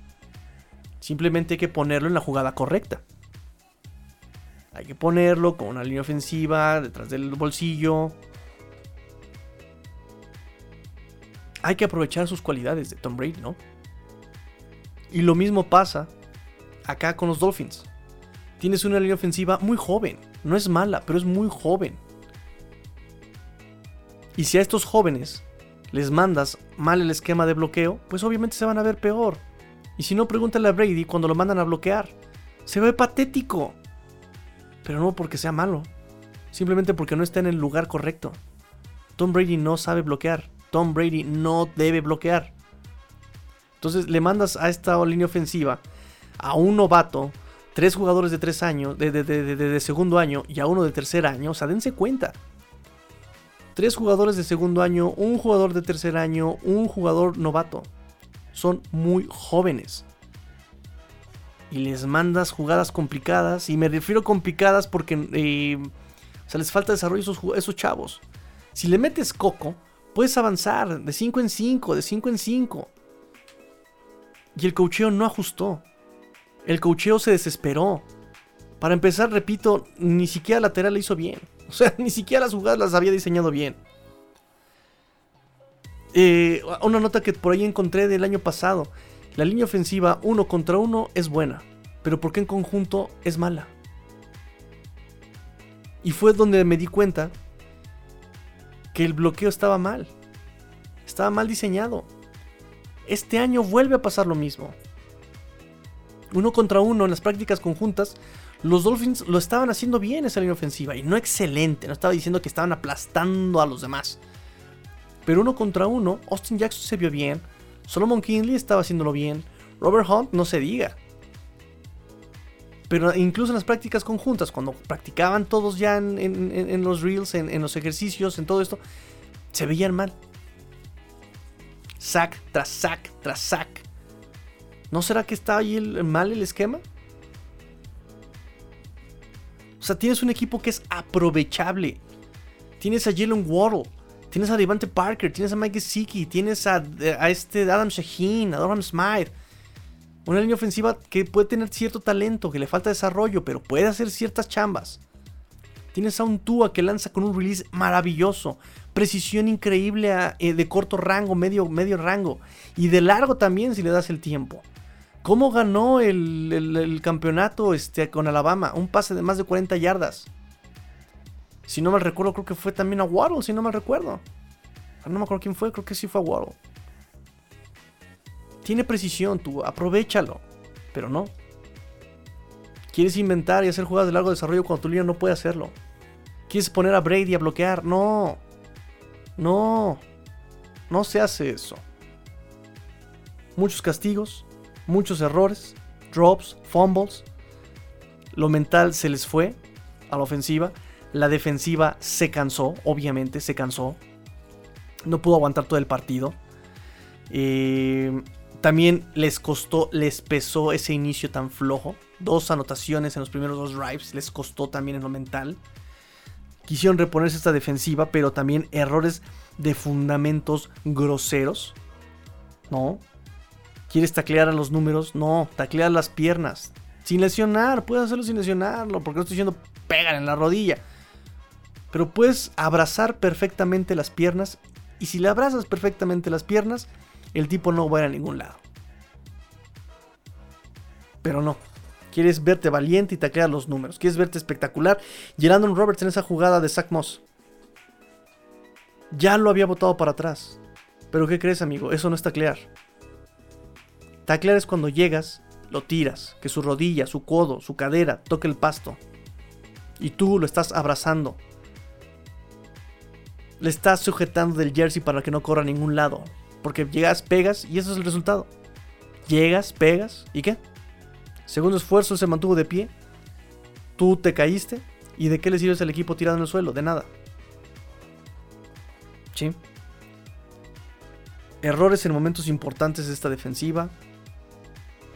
Simplemente hay que ponerlo en la jugada correcta. Hay que ponerlo con una línea ofensiva detrás del bolsillo. Hay que aprovechar sus cualidades de Tom Brady, ¿no? Y lo mismo pasa acá con los Dolphins. Tienes una línea ofensiva muy joven. No es mala, pero es muy joven. Y si a estos jóvenes les mandas mal el esquema de bloqueo, pues obviamente se van a ver peor. Y si no, pregúntale a Brady cuando lo mandan a bloquear. Se ve patético. Pero no porque sea malo. Simplemente porque no está en el lugar correcto. Tom Brady no sabe bloquear. Tom Brady no debe bloquear. Entonces le mandas a esta línea ofensiva a un novato, tres jugadores de tres años, de, de, segundo año y a uno de tercer año. O sea, dense cuenta. Tres jugadores de segundo año, un jugador de tercer año, un jugador novato. Son muy jóvenes y les mandas jugadas complicadas. Y me refiero complicadas porque eh, les falta desarrollo esos, chavos. Si le metes coco, puedes avanzar de 5 en 5, de 5 en 5. Y el cocheo no ajustó. El cocheo se desesperó. Para empezar, repito, ni siquiera lateral le hizo bien. O sea, ni siquiera las jugadas las había diseñado bien. Eh, una nota que por ahí encontré del año pasado. La línea ofensiva uno contra uno es buena, pero ¿por qué en conjunto es mala? Y fue donde me di cuenta que el bloqueo estaba mal. Estaba mal diseñado. Este año vuelve a pasar lo mismo. Uno contra uno en las prácticas conjuntas, los Dolphins lo estaban haciendo bien esa línea ofensiva y no excelente. No estaba diciendo que estaban aplastando a los demás. Pero uno contra uno, Austin Jackson se vio bien, Solomon Kinley estaba haciéndolo bien. Robert Hunt no se diga. Pero incluso en las prácticas conjuntas, cuando practicaban todos ya en, los reels, en, los ejercicios, en todo esto, se veían mal. Sack tras sack tras sack. ¿No será que está ahí mal el esquema? O sea, tienes un equipo que es aprovechable. Tienes a Jalen Waddle Tienes a Devante Parker, tienes a Mike Gesicki, tienes a, este Adam Shaheen, a Doran Smythe. Una línea ofensiva que puede tener cierto talento, que le falta desarrollo, pero puede hacer ciertas chambas. Tienes a un Tua que lanza con un release maravilloso, precisión increíble eh, de corto rango, medio, medio rango, y de largo también si le das el tiempo. ¿Cómo ganó el, campeonato este, con Alabama? Un pase de más de 40 yardas. Si no mal recuerdo, creo que fue también a Waddle, si no mal recuerdo. No me acuerdo quién fue, creo que sí fue a Waddle. Tiene precisión, tú, aprovechalo. Pero no. Quieres inventar y hacer jugadas de largo desarrollo cuando tu línea no puede hacerlo. Quieres poner a Brady a bloquear. No. No. No se hace eso. Muchos castigos, muchos errores, drops, fumbles. Lo mental se les fue a la ofensiva. La defensiva se cansó, obviamente se cansó. No pudo aguantar todo el partido. Eh, también les costó, les pesó ese inicio tan flojo. Dos anotaciones en los primeros dos drives les costó también en lo mental. Quisieron reponerse esta defensiva, pero también errores de fundamentos groseros. ¿No? ¿Quieres taclear a los números? No, taclear las piernas. Sin lesionar, puedes hacerlo sin lesionarlo, porque no estoy diciendo pegan en la rodilla. Pero puedes abrazar perfectamente las piernas. Y si le abrazas perfectamente las piernas, el tipo no va a ir a ningún lado. Pero no. Quieres verte valiente y taclear los números. Quieres verte espectacular. Y Roberts en esa jugada de Zach Moss. Ya lo había botado para atrás. Pero ¿qué crees, amigo? Eso no es taclear. Taclear es cuando llegas, lo tiras, que su rodilla, su codo, su cadera toque el pasto. Y tú lo estás abrazando. Le estás sujetando del jersey para que no corra a ningún lado. Porque llegas, pegas y eso es el resultado. Llegas, pegas y ¿qué? Segundo esfuerzo se mantuvo de pie. Tú te caíste. ¿Y de qué le sirves al equipo tirado en el suelo? De nada. ¿Sí? Errores en momentos importantes de esta defensiva.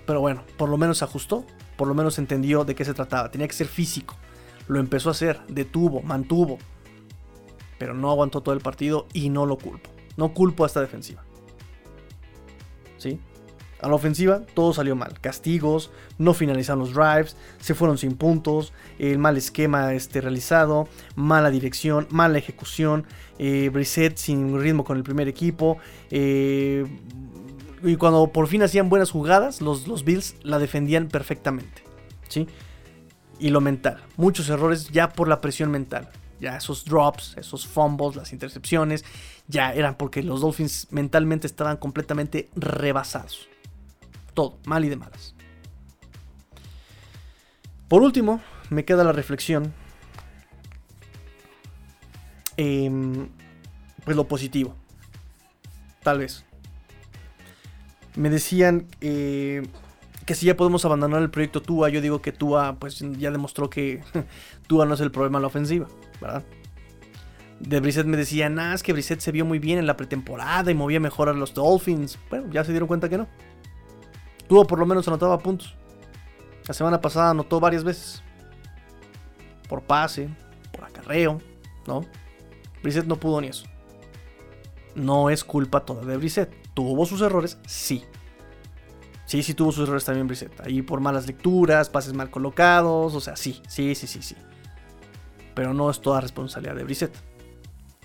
Pero bueno, por lo menos ajustó. Por lo menos entendió de qué se trataba. Tenía que ser físico. Lo empezó a hacer. Detuvo, mantuvo. Pero no aguantó todo el partido y no lo culpo. No culpo a esta defensiva. ¿sí? A la ofensiva todo salió mal. Castigos, no finalizaron los drives, se fueron sin puntos, el mal esquema este, realizado, mala dirección, mala ejecución, eh, sin ritmo con el primer equipo. Eh, y cuando por fin hacían buenas jugadas, los, los Bills la defendían perfectamente. ¿sí? Y lo mental, muchos errores ya por la presión mental. Ya esos drops, esos fumbles, las intercepciones, ya eran porque los Dolphins mentalmente estaban completamente rebasados. Todo, mal y de malas. Por último, me queda la reflexión. Em, pues lo positivo. Tal vez. Me decían eh, que si ya podemos abandonar el proyecto Tua, yo digo que Tua pues ya demostró que Tua no es el problema en la ofensiva, ¿verdad? De Brissett me decía, nah, es que Brissett se vio muy bien en la pretemporada y movía mejor a los Dolphins. Bueno, ya se dieron cuenta que no. Tua por lo menos anotaba puntos. La semana pasada anotó varias veces. Por pase, por acarreo, ¿no? Brissett no pudo ni eso. No es culpa toda de Brissett. ¿Tuvo sus errores? Sí. Sí, sí tuvo sus errores también Brissett. Ahí por malas lecturas, pases mal colocados, o sea, sí, sí, sí, sí, sí. Pero no es toda responsabilidad de Brissett.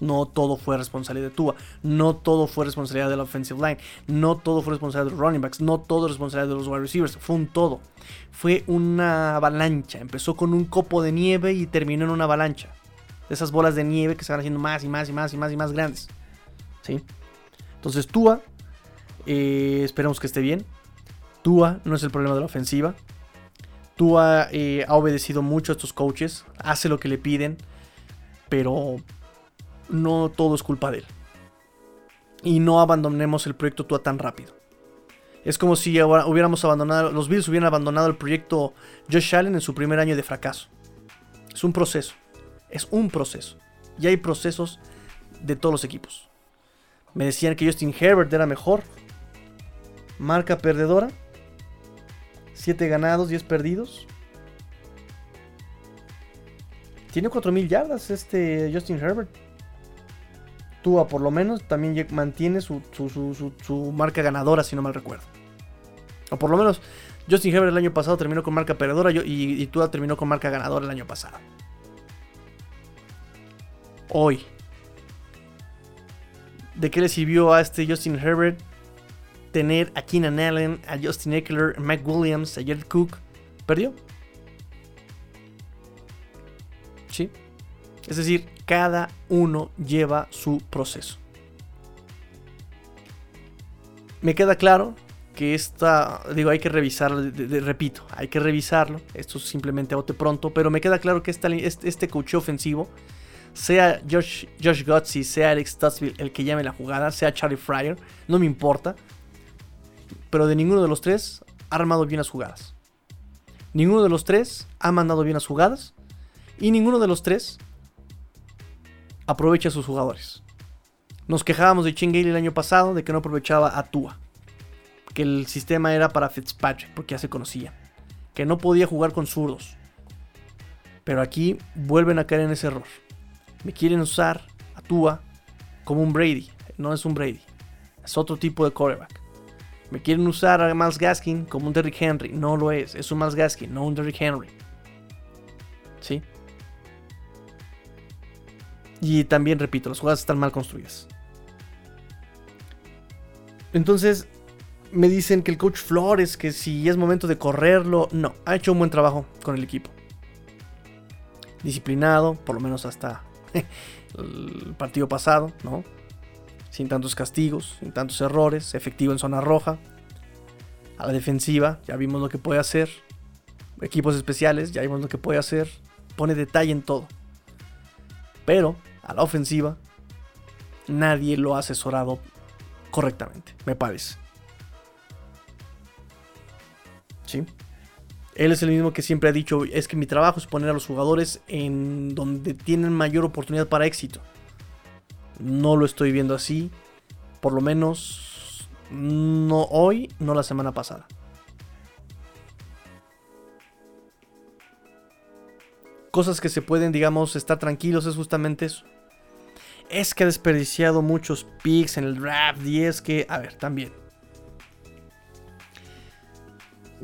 No todo fue responsabilidad de Tua. No todo fue responsabilidad de la offensive line. No todo fue responsabilidad de los running backs. No todo es responsabilidad de los wide receivers. Fue un todo. Fue una avalancha. Empezó con un copo de nieve y terminó en una avalancha. Esas bolas de nieve que se van haciendo más y más y más y más y más grandes. ¿Sí? Entonces Tua, eh, esperemos que esté bien. Tua no es el problema de la ofensiva. Tua eh, ha obedecido mucho a estos coaches, hace lo que le piden, pero no todo es culpa de él. Y no abandonemos el proyecto Tua tan rápido. Es como si ahora hubiéramos abandonado, los Bills hubieran abandonado el proyecto Josh Allen en su primer año de fracaso. Es un proceso. Es un proceso. Y hay procesos de todos los equipos. Me decían que Justin Herbert era mejor. Marca perdedora. 7 ganados, 10 perdidos. Tiene 4.000 yardas este Justin Herbert. Tua por lo menos también mantiene su, su, marca ganadora, si no mal recuerdo. O por lo menos Justin Herbert el año pasado terminó con marca perdedora y, y Tua terminó con marca ganadora el año pasado. Hoy. ¿De qué le sirvió a este Justin Herbert tener a Keenan Allen, a Justin Eckler, a Mac Williams, a Jared Cook? ¿Perdió? ¿Sí? Es decir, cada uno lleva su proceso. Me queda claro que esta, digo, hay que revisarlo, repito, hay que revisarlo, esto es simplemente a bote pronto, pero me queda claro que este, este ofensivo, sea Josh, Josh Gotzi, sea Alex Tutsville el que llame la jugada, sea Charlie Fryer, no me importa, pero de ninguno de los tres ha armado bien las jugadas. Ninguno de los tres ha mandado bien las jugadas y ninguno de los tres aprovecha a sus jugadores. Nos quejábamos de Chingale el año pasado de que no aprovechaba a Tua. Que el sistema era para Fitzpatrick, porque ya se conocía. Que no podía jugar con zurdos. Pero aquí vuelven a caer en ese error. Me quieren usar a Tua como un Brady. No es un Brady. Es otro tipo de quarterback. Me quieren usar a Miles Gaskin como un Derrick Henry. No lo es. Es un Miles Gaskin, no un Derrick Henry. ¿Sí? Y también, repito, las jugadas están mal construidas. Entonces, me dicen que el coach Flores, que si es momento de correrlo, no, ha hecho un buen trabajo con el equipo. Disciplinado, por lo menos hasta el partido pasado, ¿no? Sin tantos castigos, sin tantos errores, efectivo en zona roja. A la defensiva, ya vimos lo que puede hacer. Equipos especiales, ya vimos lo que puede hacer. Pone detalle en todo. Pero a la ofensiva, nadie lo ha asesorado correctamente, me parece. ¿Sí? Él es el mismo que siempre ha dicho, es que mi trabajo es poner a los jugadores en donde tienen mayor oportunidad para éxito. No lo estoy viendo así, por lo menos no hoy, no la semana pasada. Cosas que se pueden, digamos, estar tranquilos es justamente eso es que ha desperdiciado muchos picks en el draft y es que, a ver, también.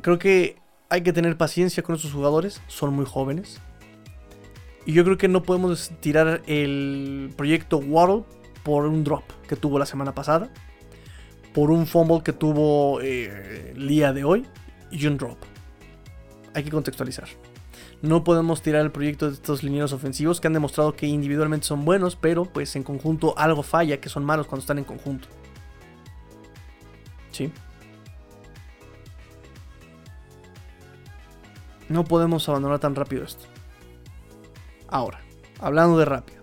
Creo que hay que tener paciencia con estos jugadores, son muy jóvenes. Y yo creo que no podemos tirar el proyecto Waddle por un drop que tuvo la semana pasada, por un fumble que tuvo eh, el día de hoy y un drop. Hay que contextualizar. No podemos tirar el proyecto de estos linieros ofensivos que han demostrado que individualmente son buenos, pero pues en conjunto algo falla, que son malos cuando están en conjunto. ¿Sí? No podemos abandonar tan rápido esto. Ahora, hablando de rápido.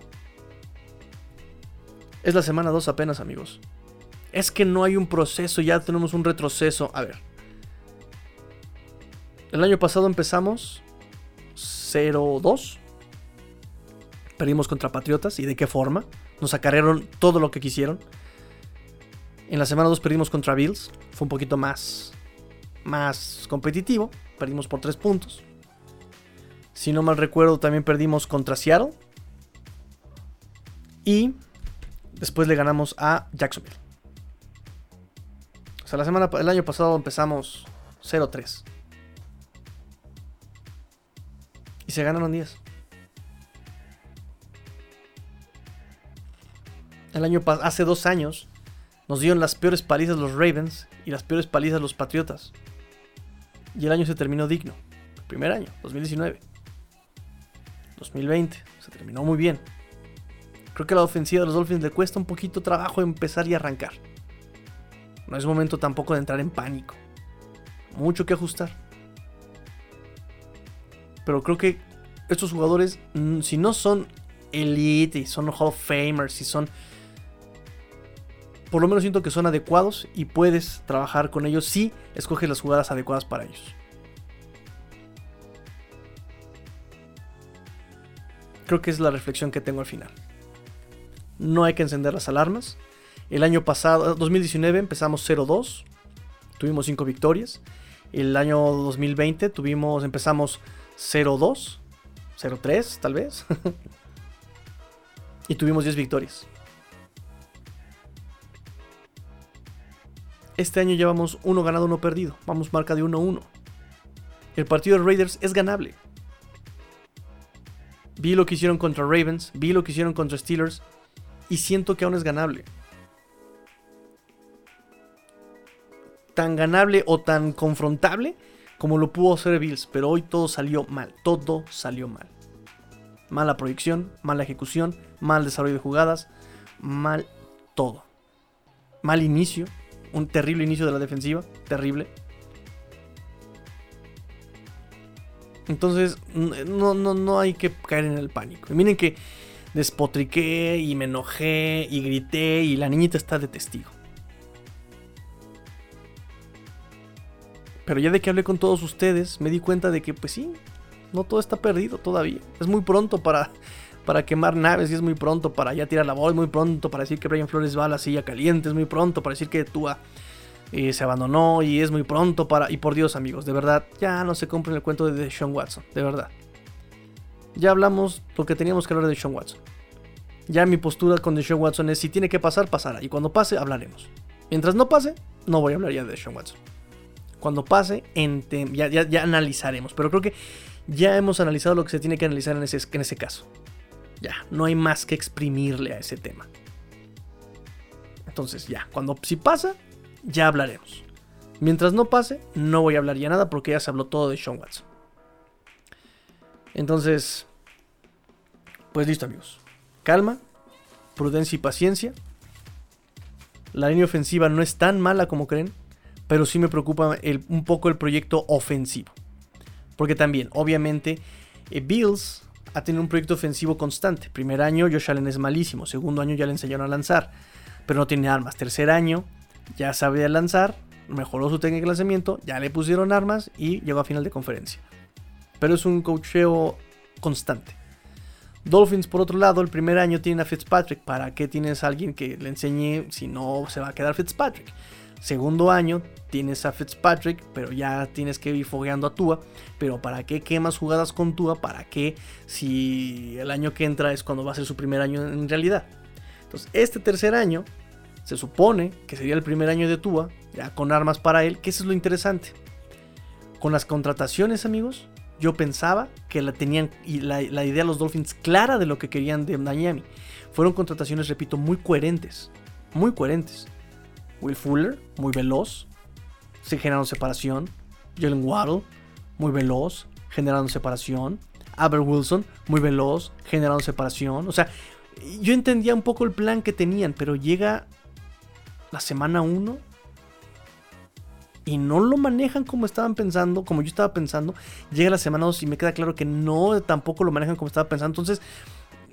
Es la semana 2 apenas, amigos. Es que no hay un proceso, ya tenemos un retroceso. A ver. El año pasado empezamos 0-2. Perdimos contra Patriotas. ¿Y de qué forma? Nos acarrearon todo lo que quisieron. En la semana 2 perdimos contra Bills. Fue un poquito más, más competitivo. Perdimos por 3 puntos. Si no mal recuerdo, también perdimos contra Seattle. Y después le ganamos a Jacksonville. O sea, la semana, el año pasado empezamos 0-3. Y se ganaron 10. El año hace dos años nos dieron las peores palizas los Ravens y las peores palizas los Patriotas. Y el año se terminó digno. Primer año, 2019. 2020, se terminó muy bien. Creo que a la ofensiva de los Dolphins le cuesta un poquito trabajo empezar y arrancar. No es momento tampoco de entrar en pánico. Mucho que ajustar. Pero creo que estos jugadores, mm, si no son elite y son Hall of Famers, si son... Por lo menos siento que son adecuados y puedes trabajar con ellos si escoges las jugadas adecuadas para ellos. Creo que es la reflexión que tengo al final. No hay que encender las alarmas. El año pasado, 2019, empezamos 0-2. Tuvimos 5 victorias. El año 2020 tuvimos, empezamos 0-2, 0-3 tal vez. y tuvimos 10 victorias. Este año llevamos uno ganado, uno perdido. Vamos marca de 1-1. El partido de Raiders es ganable. Vi lo que hicieron contra Ravens, vi lo que hicieron contra Steelers y siento que aún es ganable. Tan ganable o tan confrontable como lo pudo hacer Bills, pero hoy todo salió mal, todo salió mal. Mala proyección, mala ejecución, mal desarrollo de jugadas, mal todo. Mal inicio, un terrible inicio de la defensiva, terrible. Entonces, no, no, no hay que caer en el pánico. Y miren que despotriqué y me enojé y grité y la niñita está de testigo. Pero ya de que hablé con todos ustedes, me di cuenta de que, pues sí, no todo está perdido todavía. Es muy pronto para, para quemar naves y es muy pronto para ya tirar la voz, es muy pronto para decir que Brian Flores va a la silla caliente, es muy pronto para decir que Tua eh, se abandonó y es muy pronto para... Y por Dios amigos, de verdad, ya no se compren el cuento de Sean Watson, de verdad. Ya hablamos lo que teníamos que hablar de Sean Watson. Ya mi postura con Sean Watson es si tiene que pasar, pasará. Y cuando pase, hablaremos. Mientras no pase, no voy a hablar ya de Sean Watson. Cuando pase, ya, ya, analizaremos. Pero creo que ya hemos analizado lo que se tiene que analizar en ese, en ese caso. Ya, no hay más que exprimirle a ese tema. Entonces, ya, cuando si pasa, ya hablaremos. Mientras no pase, no voy a hablar ya nada porque ya se habló todo de Sean Watson. Entonces, pues listo amigos. Calma, prudencia y paciencia. La línea ofensiva no es tan mala como creen, pero sí me preocupa un poco el proyecto ofensivo. Porque también, obviamente, eh, Bills ha tenido un proyecto ofensivo constante. Primer año, Josh Allen es malísimo. Segundo año ya le enseñaron a lanzar, pero no tiene armas. Tercer año, ya sabía lanzar, mejoró su técnica de lanzamiento, ya le pusieron armas y llegó a final de conferencia. Pero es un cocheo constante. Dolphins, por otro lado, el primer año tiene a Fitzpatrick. ¿Para qué tienes a alguien que le enseñe si no se va a quedar Fitzpatrick? Segundo año tienes a Fitzpatrick, pero ya tienes que ir fogueando a Tua. Pero ¿para qué quemas jugadas con Tua? ¿Para qué si el año que entra es cuando va a ser su primer año en realidad? Entonces, este tercer año se supone que sería el primer año de Tua, ya con armas para él, que eso es lo interesante. Con las contrataciones, amigos, yo pensaba que la tenían y la, idea de los Dolphins clara de lo que querían de Miami. Fueron contrataciones, repito, muy coherentes. Muy coherentes. Will Fuller, muy veloz, se generaron separación. Jalen Waddle, muy veloz, generando separación. Aber Wilson, muy veloz, generando separación. O sea, yo entendía un poco el plan que tenían, pero llega la semana 1 y no lo manejan como estaban pensando, como yo estaba pensando. Llega la semana 2 y me queda claro que no tampoco lo manejan como estaba pensando. Entonces,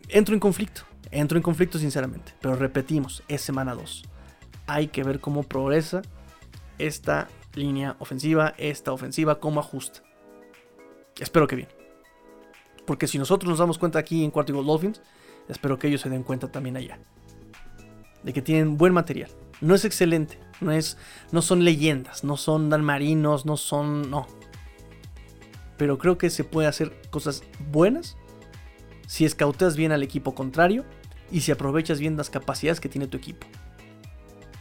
entro en conflicto. Entro en conflicto sinceramente. Pero repetimos, es semana 2. Hay que ver cómo progresa esta línea ofensiva, esta ofensiva, cómo ajusta. Espero que bien. Porque si nosotros nos damos cuenta aquí en Cuarto Dolphins, espero que ellos se den cuenta también allá. De que tienen buen material no es excelente, no, es, no son leyendas, no son dalmarinos, no son... no. Pero creo que se puede hacer cosas buenas si escauteas bien al equipo contrario y si aprovechas bien las capacidades que tiene tu equipo.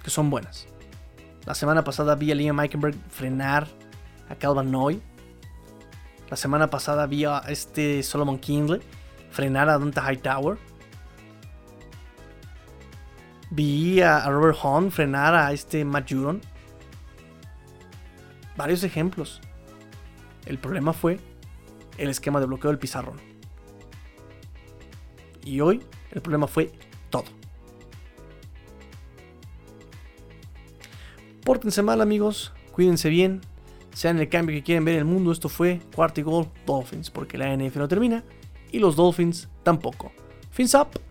Que son buenas. La semana pasada vi a Liam Meikenberg frenar a Calvin Noy. La semana pasada vi a este Solomon Kinley frenar a Donta Hightower Vi a, Robert Hunt frenar a este Matt Judon. Varios ejemplos. El problema fue el esquema de bloqueo del pizarrón. Y hoy el problema fue todo. Pórtense mal amigos, cuídense bien, sean el cambio que quieren ver en el mundo. Esto fue Cuarto Gol Dolphins, porque la NF no termina y los Dolphins tampoco. Fins up.